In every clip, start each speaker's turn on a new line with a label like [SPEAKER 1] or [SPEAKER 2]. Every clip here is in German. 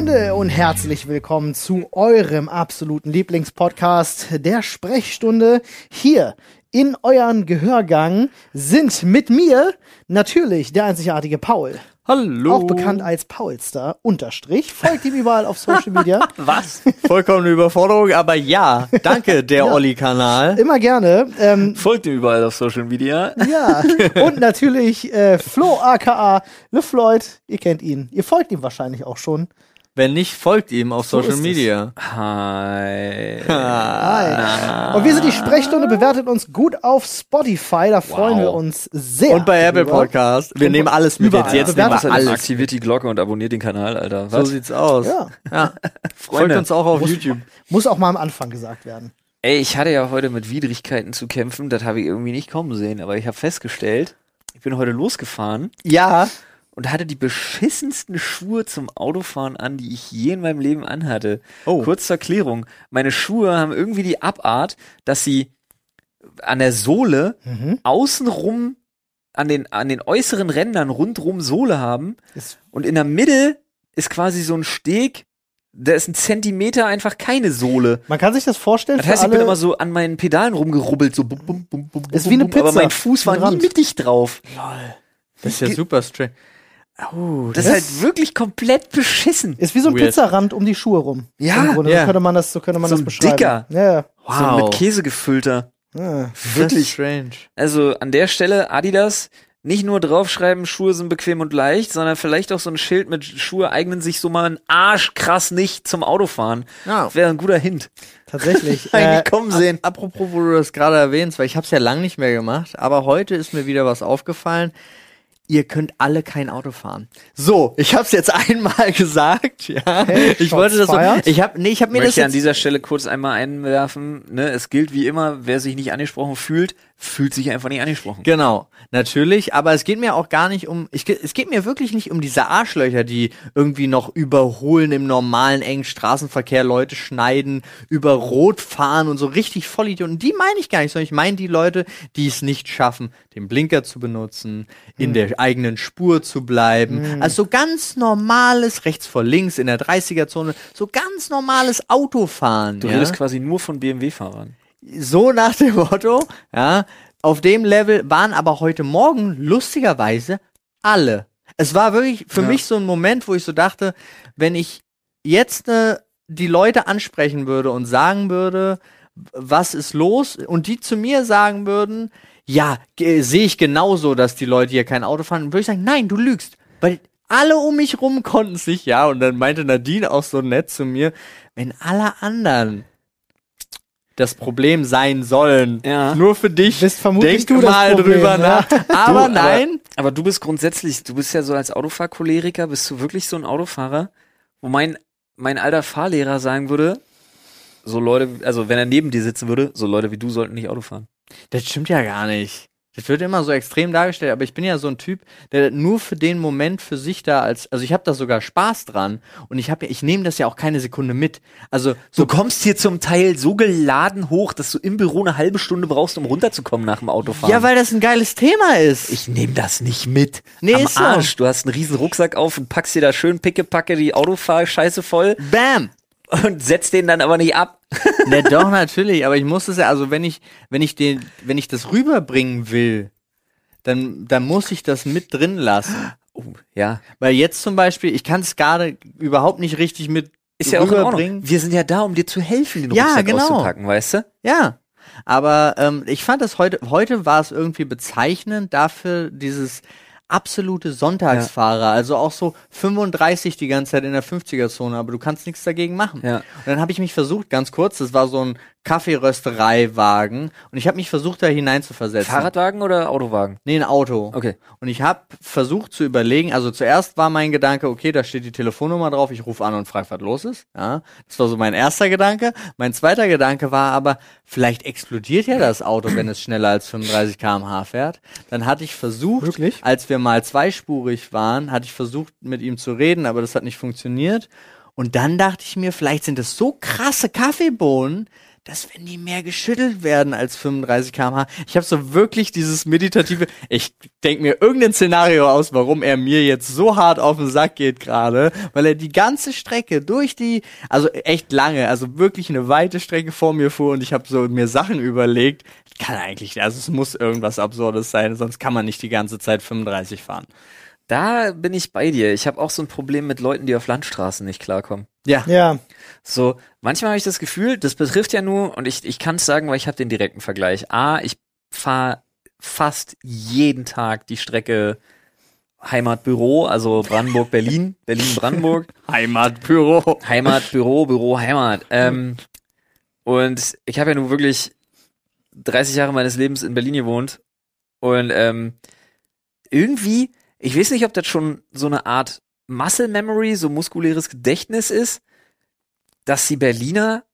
[SPEAKER 1] Freunde und herzlich willkommen zu eurem absoluten Lieblingspodcast der Sprechstunde. Hier in euren Gehörgang sind mit mir natürlich der einzigartige Paul.
[SPEAKER 2] Hallo.
[SPEAKER 1] Auch bekannt als Paulster unterstrich. Folgt ihm überall auf Social Media.
[SPEAKER 2] Was? Vollkommene Überforderung, aber ja. Danke, der
[SPEAKER 1] Ja.
[SPEAKER 2] Olli-Kanal.
[SPEAKER 1] Immer gerne. Ähm,
[SPEAKER 3] Folgt ihm überall auf Social Media.
[SPEAKER 1] ja. Und natürlich äh, Flo aka LeFloid. Ihr kennt ihn. Ihr folgt ihm wahrscheinlich auch schon.
[SPEAKER 2] Wenn nicht, folgt ihm auf
[SPEAKER 1] So
[SPEAKER 2] Social
[SPEAKER 1] es.
[SPEAKER 2] Media.
[SPEAKER 3] Hi.
[SPEAKER 1] Hi. Und wir sind die Sprechstunde. Bewertet uns gut auf Spotify. Da freuen wir uns sehr.
[SPEAKER 2] Und bei Apple. Podcast. Wir
[SPEAKER 1] Und
[SPEAKER 2] nehmen alles mit
[SPEAKER 1] überall.
[SPEAKER 2] jetzt. Jetzt nehmen wir alles.
[SPEAKER 3] aktiviert die Glocke und abonniert den Kanal, Alter.
[SPEAKER 2] So
[SPEAKER 3] Was?
[SPEAKER 2] sieht's aus.
[SPEAKER 1] Ja.
[SPEAKER 2] ja. Folgt uns auch auf YouTube.
[SPEAKER 1] Muss auch mal am Anfang gesagt werden.
[SPEAKER 3] Ey, ich hatte ja heute mit Widrigkeiten zu kämpfen. Das habe ich irgendwie nicht kommen sehen. Aber ich habe festgestellt, ich bin heute losgefahren
[SPEAKER 2] Ja.
[SPEAKER 3] Und hatte die beschissensten Schuhe zum Autofahren an, die ich je in meinem Leben anhatte.
[SPEAKER 2] Oh.
[SPEAKER 3] Kurz zur Erklärung. Meine Schuhe haben irgendwie die Abart, dass sie an der Sohle
[SPEAKER 1] Mhm.
[SPEAKER 3] außenrum an den, an den äußeren Rändern rundrum Sohle haben
[SPEAKER 1] Ist,
[SPEAKER 3] und in der Mitte ist quasi so ein Steg, da ist ein Zentimeter einfach keine Sohle.
[SPEAKER 1] man kann sich das vorstellen.
[SPEAKER 3] Das
[SPEAKER 1] für
[SPEAKER 3] heißt, ich bin immer so an meinen Pedalen rumgerubbelt, so bum, bum, bum, bum,
[SPEAKER 1] Ist
[SPEAKER 3] bum,
[SPEAKER 1] wie eine
[SPEAKER 3] bum, aber
[SPEAKER 1] Pizza
[SPEAKER 3] mein Fuß war
[SPEAKER 1] mit
[SPEAKER 3] nie mittig drauf.
[SPEAKER 2] Das ist ja super strange. Oh,
[SPEAKER 3] Das ist halt wirklich komplett beschissen.
[SPEAKER 1] ist wie so ein
[SPEAKER 2] Weird.
[SPEAKER 1] Pizzarand um die Schuhe rum.
[SPEAKER 3] Ja,
[SPEAKER 2] ja.
[SPEAKER 1] So könnte man das, so könnte man
[SPEAKER 3] So
[SPEAKER 1] das
[SPEAKER 3] ein
[SPEAKER 1] beschreiben.
[SPEAKER 3] dicker.
[SPEAKER 1] Ja,
[SPEAKER 3] So
[SPEAKER 2] wow.
[SPEAKER 3] mit Käse gefüllter.
[SPEAKER 1] ja.
[SPEAKER 3] Wirklich.
[SPEAKER 2] strange.
[SPEAKER 3] Also an der Stelle Adidas nicht nur draufschreiben, Schuhe sind bequem und leicht, sondern vielleicht auch so ein Schild mit Schuhe eignen sich so mal ein Arsch krass nicht zum Autofahren.
[SPEAKER 2] Ja.
[SPEAKER 3] Wäre ein guter Hint.
[SPEAKER 1] Tatsächlich. äh,
[SPEAKER 3] Eigentlich kommen sehen.
[SPEAKER 2] Apropos, wo du das gerade erwähnst, weil ich habe es ja lang nicht mehr gemacht, aber heute ist mir wieder was aufgefallen. Ihr könnt alle kein Auto fahren. So, ich habe es jetzt einmal gesagt, ja.
[SPEAKER 1] Hey,
[SPEAKER 2] ich
[SPEAKER 1] Shots
[SPEAKER 2] wollte das so, ich habe nee, ich habe mir
[SPEAKER 3] Ich
[SPEAKER 2] das
[SPEAKER 3] möchte an
[SPEAKER 2] jetzt
[SPEAKER 3] dieser Stelle kurz einmal einwerfen, ne, es gilt wie immer, wer sich nicht angesprochen fühlt, fühlt sich einfach nicht angesprochen.
[SPEAKER 2] Genau, natürlich, aber es geht mir auch gar nicht um, ich, es geht mir wirklich nicht um diese Arschlöcher, die irgendwie noch überholen im normalen engen Straßenverkehr, Leute schneiden, über Rot fahren und so richtig Vollidioten. Die meine ich gar nicht, sondern ich meine die Leute, die es nicht schaffen, den Blinker zu benutzen, in der eigenen Spur zu bleiben. Also so ganz normales rechts vor links in der 30er-Zone, so ganz normales Autofahren.
[SPEAKER 3] Du
[SPEAKER 2] ja?
[SPEAKER 3] redest quasi nur von BMW-Fahrern.
[SPEAKER 2] So nach dem Motto, ja, auf dem Level waren aber heute Morgen lustigerweise alle. Es war wirklich für
[SPEAKER 3] Ja.
[SPEAKER 2] mich so ein Moment, wo ich so dachte, wenn ich jetzt äh, die Leute ansprechen würde und sagen würde, was ist los und die zu mir sagen würden, ja, sehe ich genauso, dass die Leute hier kein Auto fahren, würde ich sagen, nein, du lügst, weil alle um mich rum konnten sich ja und dann meinte Nadine auch so nett zu mir, wenn alle anderen das Problem sein sollen.
[SPEAKER 3] Ja.
[SPEAKER 2] Nur für dich.
[SPEAKER 1] Bist vermutlich
[SPEAKER 2] Denk
[SPEAKER 1] du
[SPEAKER 2] mal
[SPEAKER 1] Problem,
[SPEAKER 2] drüber
[SPEAKER 1] ne?
[SPEAKER 2] nach. Aber
[SPEAKER 3] Du,
[SPEAKER 2] nein.
[SPEAKER 3] Aber, aber du bist grundsätzlich, du bist ja so als Autofahrcholeriker, bist du wirklich so ein Autofahrer, wo mein, mein alter Fahrlehrer sagen würde, so Leute, also wenn er neben dir sitzen würde, so Leute wie du sollten nicht Auto fahren.
[SPEAKER 2] Das stimmt ja gar nicht. Das wird immer so extrem dargestellt, aber ich bin ja so ein Typ, der nur für den Moment für sich da als, also ich habe da sogar Spaß dran und ich habe, ich nehme das ja auch keine Sekunde mit. Also
[SPEAKER 3] Du kommst hier zum Teil so geladen hoch, dass du im Büro eine halbe Stunde brauchst, um runterzukommen nach dem Autofahren.
[SPEAKER 2] ja, weil das ein geiles Thema ist.
[SPEAKER 3] ich nehme das nicht mit.
[SPEAKER 2] Nee,
[SPEAKER 3] Am
[SPEAKER 2] ist so.
[SPEAKER 3] Arsch. Du hast einen riesen Rucksack auf und packst dir da schön pickepacke die Autofahrscheiße voll
[SPEAKER 2] Bam.
[SPEAKER 3] und setzt den dann aber nicht ab.
[SPEAKER 2] Ne, doch natürlich, aber ich muss es ja, also wenn ich, wenn ich den, wenn ich das rüberbringen will, dann, dann muss ich das mit drin lassen.
[SPEAKER 3] Oh, ja.
[SPEAKER 2] Weil jetzt zum Beispiel, ich kann es gerade überhaupt nicht richtig mit
[SPEAKER 3] Ist ja auch in Ordnung.
[SPEAKER 2] rüberbringen.
[SPEAKER 3] Wir sind ja da, um dir zu helfen, den
[SPEAKER 2] Ja,
[SPEAKER 3] Rucksack
[SPEAKER 2] genau.
[SPEAKER 3] auszupacken, weißt du?
[SPEAKER 2] Ja. Aber ähm, ich fand das heute, heute war es irgendwie bezeichnend dafür, dieses absolute Sonntagsfahrer, also auch so 35 die ganze Zeit in der 50er-Zone, aber du kannst nichts dagegen machen.
[SPEAKER 3] Ja.
[SPEAKER 2] Und dann habe ich mich versucht, ganz kurz, das war so ein Kaffeeröstereiwagen und ich habe mich versucht, da hineinzuversetzen.
[SPEAKER 3] Fahrradwagen oder Autowagen?
[SPEAKER 2] Nee, ein Auto.
[SPEAKER 3] Okay.
[SPEAKER 2] Und ich habe versucht zu überlegen, also zuerst war mein Gedanke, okay, da steht die Telefonnummer drauf, ich rufe an und frage, was los ist. Ja, das war so mein erster Gedanke. Mein zweiter Gedanke war aber, vielleicht explodiert ja das Auto, wenn es schneller als 35 km/h fährt. Dann hatte ich versucht,
[SPEAKER 1] Wirklich?
[SPEAKER 2] als wir mal zweispurig waren, hatte ich versucht, mit ihm zu reden, aber das hat nicht funktioniert. Und dann dachte ich mir, vielleicht sind es so krasse Kaffeebohnen, dass wenn die mehr geschüttelt werden als 35 km/h, ich habe so wirklich dieses meditative, ich denk mir irgendein Szenario aus, warum er mir jetzt so hart auf den Sack geht gerade, weil er die ganze Strecke durch die, also echt lange, also wirklich eine weite Strecke vor mir fuhr und ich habe so mir Sachen überlegt, kann eigentlich, also es muss irgendwas Absurdes sein, sonst kann man nicht die ganze Zeit 35 fahren.
[SPEAKER 3] Da bin ich bei dir. Ich habe auch so ein Problem mit Leuten, die auf Landstraßen nicht klarkommen.
[SPEAKER 2] Ja.
[SPEAKER 1] Ja.
[SPEAKER 3] So, manchmal habe ich das Gefühl, das betrifft ja nur, und ich, ich kann es sagen, weil ich habe den direkten Vergleich. A, ich fahre fast jeden Tag die Strecke Heimatbüro, also Brandenburg, Berlin, Berlin, Brandenburg.
[SPEAKER 2] Heimatbüro.
[SPEAKER 3] Heimat, Büro, Büro, Heimat. Ähm, und ich habe ja nun wirklich 30 Jahre meines Lebens in Berlin gewohnt. Und ähm, irgendwie, ich weiß nicht, ob das schon so eine Art Muscle Memory, so muskuläres Gedächtnis ist, dass die Berliner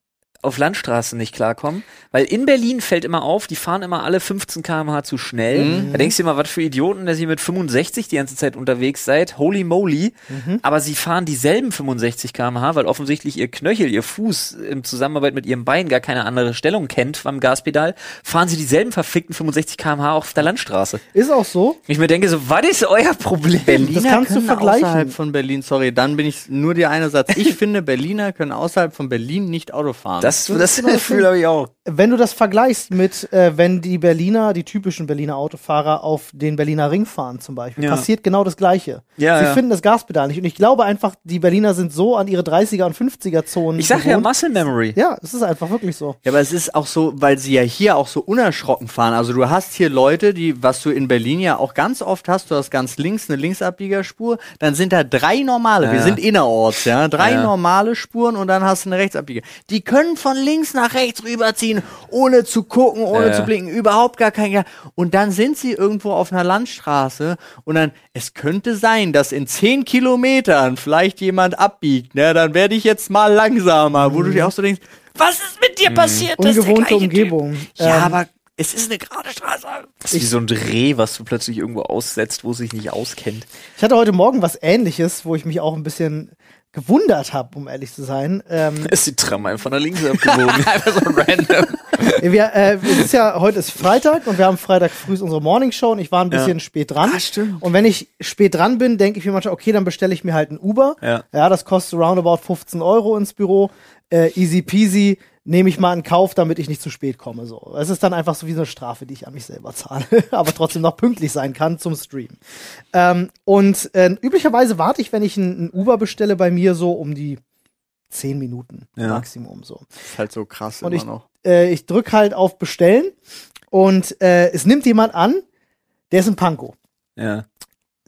[SPEAKER 3] auf Landstraßen nicht klarkommen, weil in Berlin fällt immer auf, die fahren immer alle 15 km/h zu schnell.
[SPEAKER 2] Mhm.
[SPEAKER 3] Da denkst du immer, was für Idioten, dass ihr mit 65 die ganze Zeit unterwegs seid. Holy moly.
[SPEAKER 1] Mhm.
[SPEAKER 3] Aber sie fahren dieselben 65 km/h, weil offensichtlich ihr Knöchel, ihr Fuß in Zusammenarbeit mit ihrem Bein gar keine andere Stellung kennt beim Gaspedal, fahren sie dieselben verfickten 65 km/h auf der Landstraße.
[SPEAKER 1] Ist auch so.
[SPEAKER 3] Ich mir denke so, was ist euer Problem?
[SPEAKER 1] Das kannst du
[SPEAKER 2] können
[SPEAKER 1] vergleichen.
[SPEAKER 2] Außerhalb von Berlin, sorry, dann bin ich nur der eine Satz. Ich finde, Berliner können außerhalb von Berlin nicht Auto fahren.
[SPEAKER 3] Das,
[SPEAKER 1] Das
[SPEAKER 3] Gefühl habe ich auch.
[SPEAKER 1] Wenn du das vergleichst mit, äh, wenn die Berliner, die typischen Berliner Autofahrer auf den Berliner Ring fahren zum Beispiel,
[SPEAKER 3] Ja.
[SPEAKER 1] passiert genau das Gleiche.
[SPEAKER 3] Ja,
[SPEAKER 1] Sie
[SPEAKER 3] ja.
[SPEAKER 1] finden das Gaspedal nicht. Und ich glaube einfach, die Berliner sind so an ihre 30er und 50er Zonen.
[SPEAKER 3] Ich sag ja
[SPEAKER 1] gewohnt.
[SPEAKER 3] Muscle Memory.
[SPEAKER 1] Ja, es ist einfach wirklich so.
[SPEAKER 2] Ja, aber es ist auch so, weil sie ja hier auch so unerschrocken fahren. Also du hast hier Leute, die, was du in Berlin ja auch ganz oft hast, du hast ganz links eine Linksabbiegerspur, dann sind da drei normale,
[SPEAKER 3] Ja.
[SPEAKER 2] wir sind innerorts, ja, drei
[SPEAKER 3] Ja.
[SPEAKER 2] normale Spuren und dann hast du eine Rechtsabbieger. Die können von links nach rechts rüberziehen, ohne zu gucken, ohne
[SPEAKER 3] Ja.
[SPEAKER 2] zu blinken, überhaupt gar kein, und dann sind sie irgendwo auf einer Landstraße und dann, es könnte sein, dass in zehn Kilometern vielleicht jemand abbiegt, ne, dann werde ich jetzt mal langsamer, wo du dir auch so denkst, was ist mit dir passiert? Das ist der
[SPEAKER 1] Mhm. Ungewohnte
[SPEAKER 2] gleiche Typ.
[SPEAKER 1] Umgebung.
[SPEAKER 2] Ja,
[SPEAKER 1] Ähm,
[SPEAKER 2] aber es ist eine gerade Straße.
[SPEAKER 3] Das ist wie so ein Reh, was du plötzlich irgendwo aussetzt, wo es sich nicht auskennt.
[SPEAKER 1] Ich hatte heute Morgen was ähnliches, wo ich mich auch ein bisschen gewundert habe, um ehrlich zu sein. Ähm,
[SPEAKER 3] Ist die Tram einfach nach links abgebogen.
[SPEAKER 2] Einfach so random.
[SPEAKER 1] wir, äh, es ist ja, heute ist Freitag und wir haben Freitag früh unsere Morningshow und ich war ein bisschen spät dran.
[SPEAKER 2] Ah, stimmt.
[SPEAKER 1] Und wenn ich spät dran bin, denke ich mir manchmal, okay, dann bestelle ich mir halt ein Uber.
[SPEAKER 3] Ja.
[SPEAKER 1] ja das kostet roundabout 15 Euro ins Büro. Äh, easy peasy, nehme ich mal in Kauf, damit ich nicht zu spät komme. So. Es ist dann einfach so wie eine Strafe, die ich an mich selber zahle, aber trotzdem noch pünktlich sein kann zum Stream. Ähm, und äh, üblicherweise warte ich, wenn ich ein, ein Uber bestelle, bei mir so um die 10 Minuten
[SPEAKER 3] Ja.
[SPEAKER 1] Maximum so.
[SPEAKER 2] ist halt so krass
[SPEAKER 1] Und
[SPEAKER 2] immer
[SPEAKER 1] ich,
[SPEAKER 2] noch.
[SPEAKER 1] äh, ich drück halt auf Bestellen und äh, es nimmt jemand an, der ist in Pankow.
[SPEAKER 3] ja.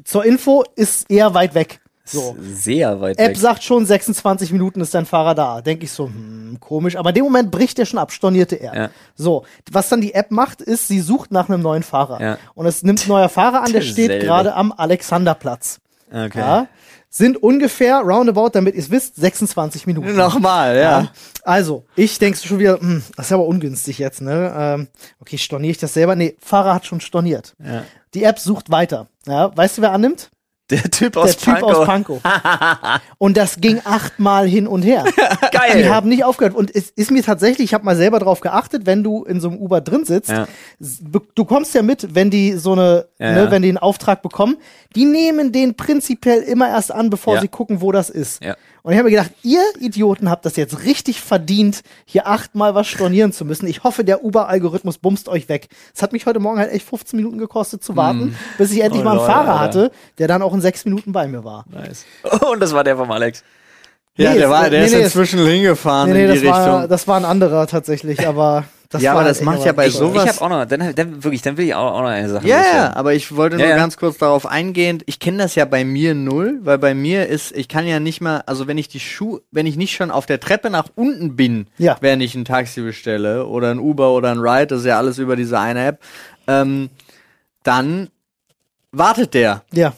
[SPEAKER 1] Zur Info ist eher weit weg. So.
[SPEAKER 3] Sehr weit
[SPEAKER 1] App
[SPEAKER 3] weg.
[SPEAKER 1] sagt schon, 26 Minuten ist dein Fahrer da. Denke ich so, hm, komisch. Aber in dem Moment bricht er schon ab, stornierte er.
[SPEAKER 3] Ja.
[SPEAKER 1] So, was dann die App macht, ist, sie sucht nach einem neuen Fahrer.
[SPEAKER 3] Ja.
[SPEAKER 1] Und es nimmt ein neuer Fahrer an, der steht gerade am Alexanderplatz.
[SPEAKER 3] Okay.
[SPEAKER 1] Ja. Sind ungefähr, roundabout, damit ihr es wisst, 26 Minuten.
[SPEAKER 2] Nochmal, ja.
[SPEAKER 1] Also, ich denkst schon wieder, hm, das ist aber ungünstig jetzt, ne? Ähm, okay, storniere ich das selber? Nee, Fahrer hat schon storniert.
[SPEAKER 3] Ja.
[SPEAKER 1] Die App sucht weiter. Ja, weißt du, wer annimmt?
[SPEAKER 3] Der Typ aus
[SPEAKER 1] Der Typ
[SPEAKER 3] Pankow.
[SPEAKER 1] aus Pankow. und das ging achtmal hin und her.
[SPEAKER 3] Geil.
[SPEAKER 1] Die haben nicht aufgehört. Und es ist mir tatsächlich, ich habe mal selber drauf geachtet, wenn du in so einem Uber drin sitzt,
[SPEAKER 3] Ja.
[SPEAKER 1] du kommst ja mit, wenn die so eine,
[SPEAKER 3] Ja,
[SPEAKER 1] ne,
[SPEAKER 3] ja.
[SPEAKER 1] wenn die einen Auftrag bekommen, die nehmen den prinzipiell immer erst an, bevor
[SPEAKER 3] Ja.
[SPEAKER 1] sie gucken, wo das ist. Und ich habe mir gedacht, ihr Idioten habt das jetzt richtig verdient, hier achtmal was stornieren zu müssen. Ich hoffe, der Uber-Algorithmus bumst euch weg. Es hat mich heute Morgen halt echt 15 Minuten gekostet zu warten, bis ich endlich
[SPEAKER 3] Oh,
[SPEAKER 1] mal einen
[SPEAKER 3] Leute,
[SPEAKER 1] Fahrer
[SPEAKER 3] Alter.
[SPEAKER 1] hatte, der dann auch in sechs Minuten bei mir war.
[SPEAKER 3] Nice. Und das war der vom Alex.
[SPEAKER 2] Ja,
[SPEAKER 1] Nee,
[SPEAKER 2] der war, der
[SPEAKER 1] nee,
[SPEAKER 2] ist
[SPEAKER 1] nee,
[SPEAKER 2] inzwischen hingefahren
[SPEAKER 1] Nee,
[SPEAKER 2] in die
[SPEAKER 1] das war,
[SPEAKER 2] Richtung.
[SPEAKER 1] das war ein anderer tatsächlich, aber das
[SPEAKER 2] Ja,
[SPEAKER 1] war
[SPEAKER 2] aber das macht ja bei sowas-
[SPEAKER 3] Ich habe auch noch, dann, dann wirklich, dann will ich auch, auch noch eine Sache.
[SPEAKER 2] Ja, ja,
[SPEAKER 3] loswerden.
[SPEAKER 2] aber ich wollte nur
[SPEAKER 3] Ja, ja.
[SPEAKER 2] ganz kurz darauf eingehen. Ich kenne das ja bei mir null, weil bei mir ist, ich kann ja nicht mal, also wenn ich die Schuhe, wenn ich nicht schon auf der Treppe nach unten bin,
[SPEAKER 1] Ja.
[SPEAKER 2] wenn ich ein Taxi bestelle oder ein Uber oder ein Ride, das ist ja alles über diese eine App, ähm, dann wartet der
[SPEAKER 1] Ja,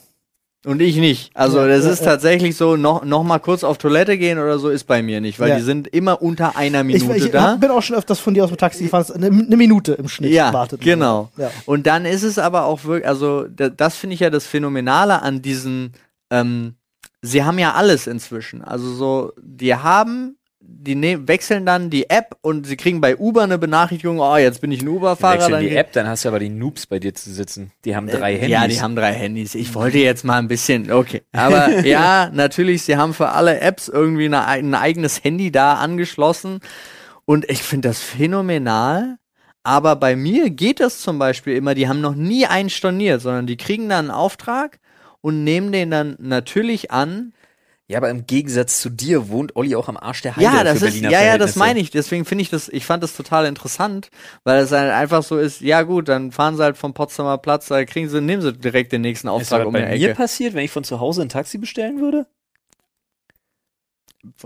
[SPEAKER 2] und ich nicht. Also
[SPEAKER 1] Ja,
[SPEAKER 2] das
[SPEAKER 1] ja,
[SPEAKER 2] ist
[SPEAKER 1] ja.
[SPEAKER 2] tatsächlich so, noch, noch mal kurz auf Toilette gehen oder so ist bei mir nicht, weil die sind immer unter einer
[SPEAKER 1] ich,
[SPEAKER 2] Minute
[SPEAKER 1] ich
[SPEAKER 2] da.
[SPEAKER 1] bin auch schon öfters von dir aus dem Taxi gefahren, eine, eine Minute im Schnitt
[SPEAKER 2] Ja,
[SPEAKER 1] wartet.
[SPEAKER 2] genau.
[SPEAKER 1] Ja.
[SPEAKER 2] Und dann ist es aber auch wirklich, also da, das finde ich ja das Phänomenale an diesen, ähm, sie haben ja alles inzwischen. Also so, die haben die ne wechseln dann die App und sie kriegen bei Uber eine Benachrichtigung, oh, jetzt bin ich ein Uber-Fahrer.
[SPEAKER 3] Wechseln
[SPEAKER 2] dann
[SPEAKER 3] die App, dann hast du aber die Noobs bei dir zu sitzen. Die haben drei Handys.
[SPEAKER 2] Ja, die haben drei Handys. Ich wollte jetzt mal ein bisschen, okay. Aber ja, natürlich, sie haben für alle Apps irgendwie eine, ein eigenes Handy da angeschlossen. Und ich finde das phänomenal. Aber bei mir geht das zum Beispiel immer, die haben noch nie einen storniert, sondern die kriegen dann einen Auftrag und nehmen den dann natürlich an.
[SPEAKER 3] Ja, aber im Gegensatz zu dir wohnt Olli auch am Arsch der Heide
[SPEAKER 2] Ja, das
[SPEAKER 3] für
[SPEAKER 2] ist,
[SPEAKER 3] Berliner
[SPEAKER 2] ja, ja, das meine ich. Deswegen finde ich das, ich fand das total interessant, weil es halt einfach so ist, ja gut, dann fahren sie halt vom Potsdamer Platz, da kriegen sie, nehmen sie direkt den nächsten Auftrag
[SPEAKER 3] was
[SPEAKER 2] um
[SPEAKER 3] bei
[SPEAKER 2] die
[SPEAKER 3] mir
[SPEAKER 2] Ecke.
[SPEAKER 3] passiert, wenn ich von zu Hause ein Taxi bestellen würde?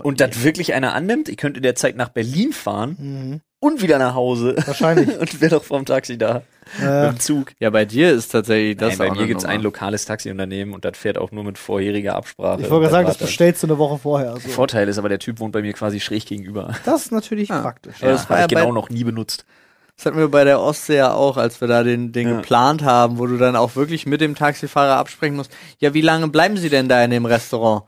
[SPEAKER 3] Und das wirklich einer annimmt, ich könnte in der Zeit nach Berlin fahren
[SPEAKER 1] Mhm.
[SPEAKER 3] Und wieder nach Hause.
[SPEAKER 1] Wahrscheinlich.
[SPEAKER 3] und wäre doch vom Taxi da.
[SPEAKER 1] Äh,
[SPEAKER 3] Mit dem Zug.
[SPEAKER 2] Ja, bei dir ist tatsächlich das
[SPEAKER 3] Nein, bei
[SPEAKER 2] auch
[SPEAKER 3] mir gibt's
[SPEAKER 2] Nummer.
[SPEAKER 3] ein lokales Taxiunternehmen und das fährt auch nur mit vorheriger Absprache.
[SPEAKER 1] ich wollte sagen, das bestellst du eine Woche vorher.
[SPEAKER 3] Der
[SPEAKER 1] Also.
[SPEAKER 3] Vorteil ist aber, der Typ wohnt bei mir quasi schräg gegenüber.
[SPEAKER 1] Das ist natürlich
[SPEAKER 2] Ah.
[SPEAKER 1] praktisch.
[SPEAKER 3] Ja,
[SPEAKER 2] das war
[SPEAKER 3] habe ich genau noch nie benutzt.
[SPEAKER 2] Das hatten wir bei der Ostsee ja auch, als wir da den, den
[SPEAKER 3] Ja.
[SPEAKER 2] geplant haben, wo du dann auch wirklich mit dem Taxifahrer absprechen musst. Ja, wie lange bleiben Sie denn da in dem Restaurant?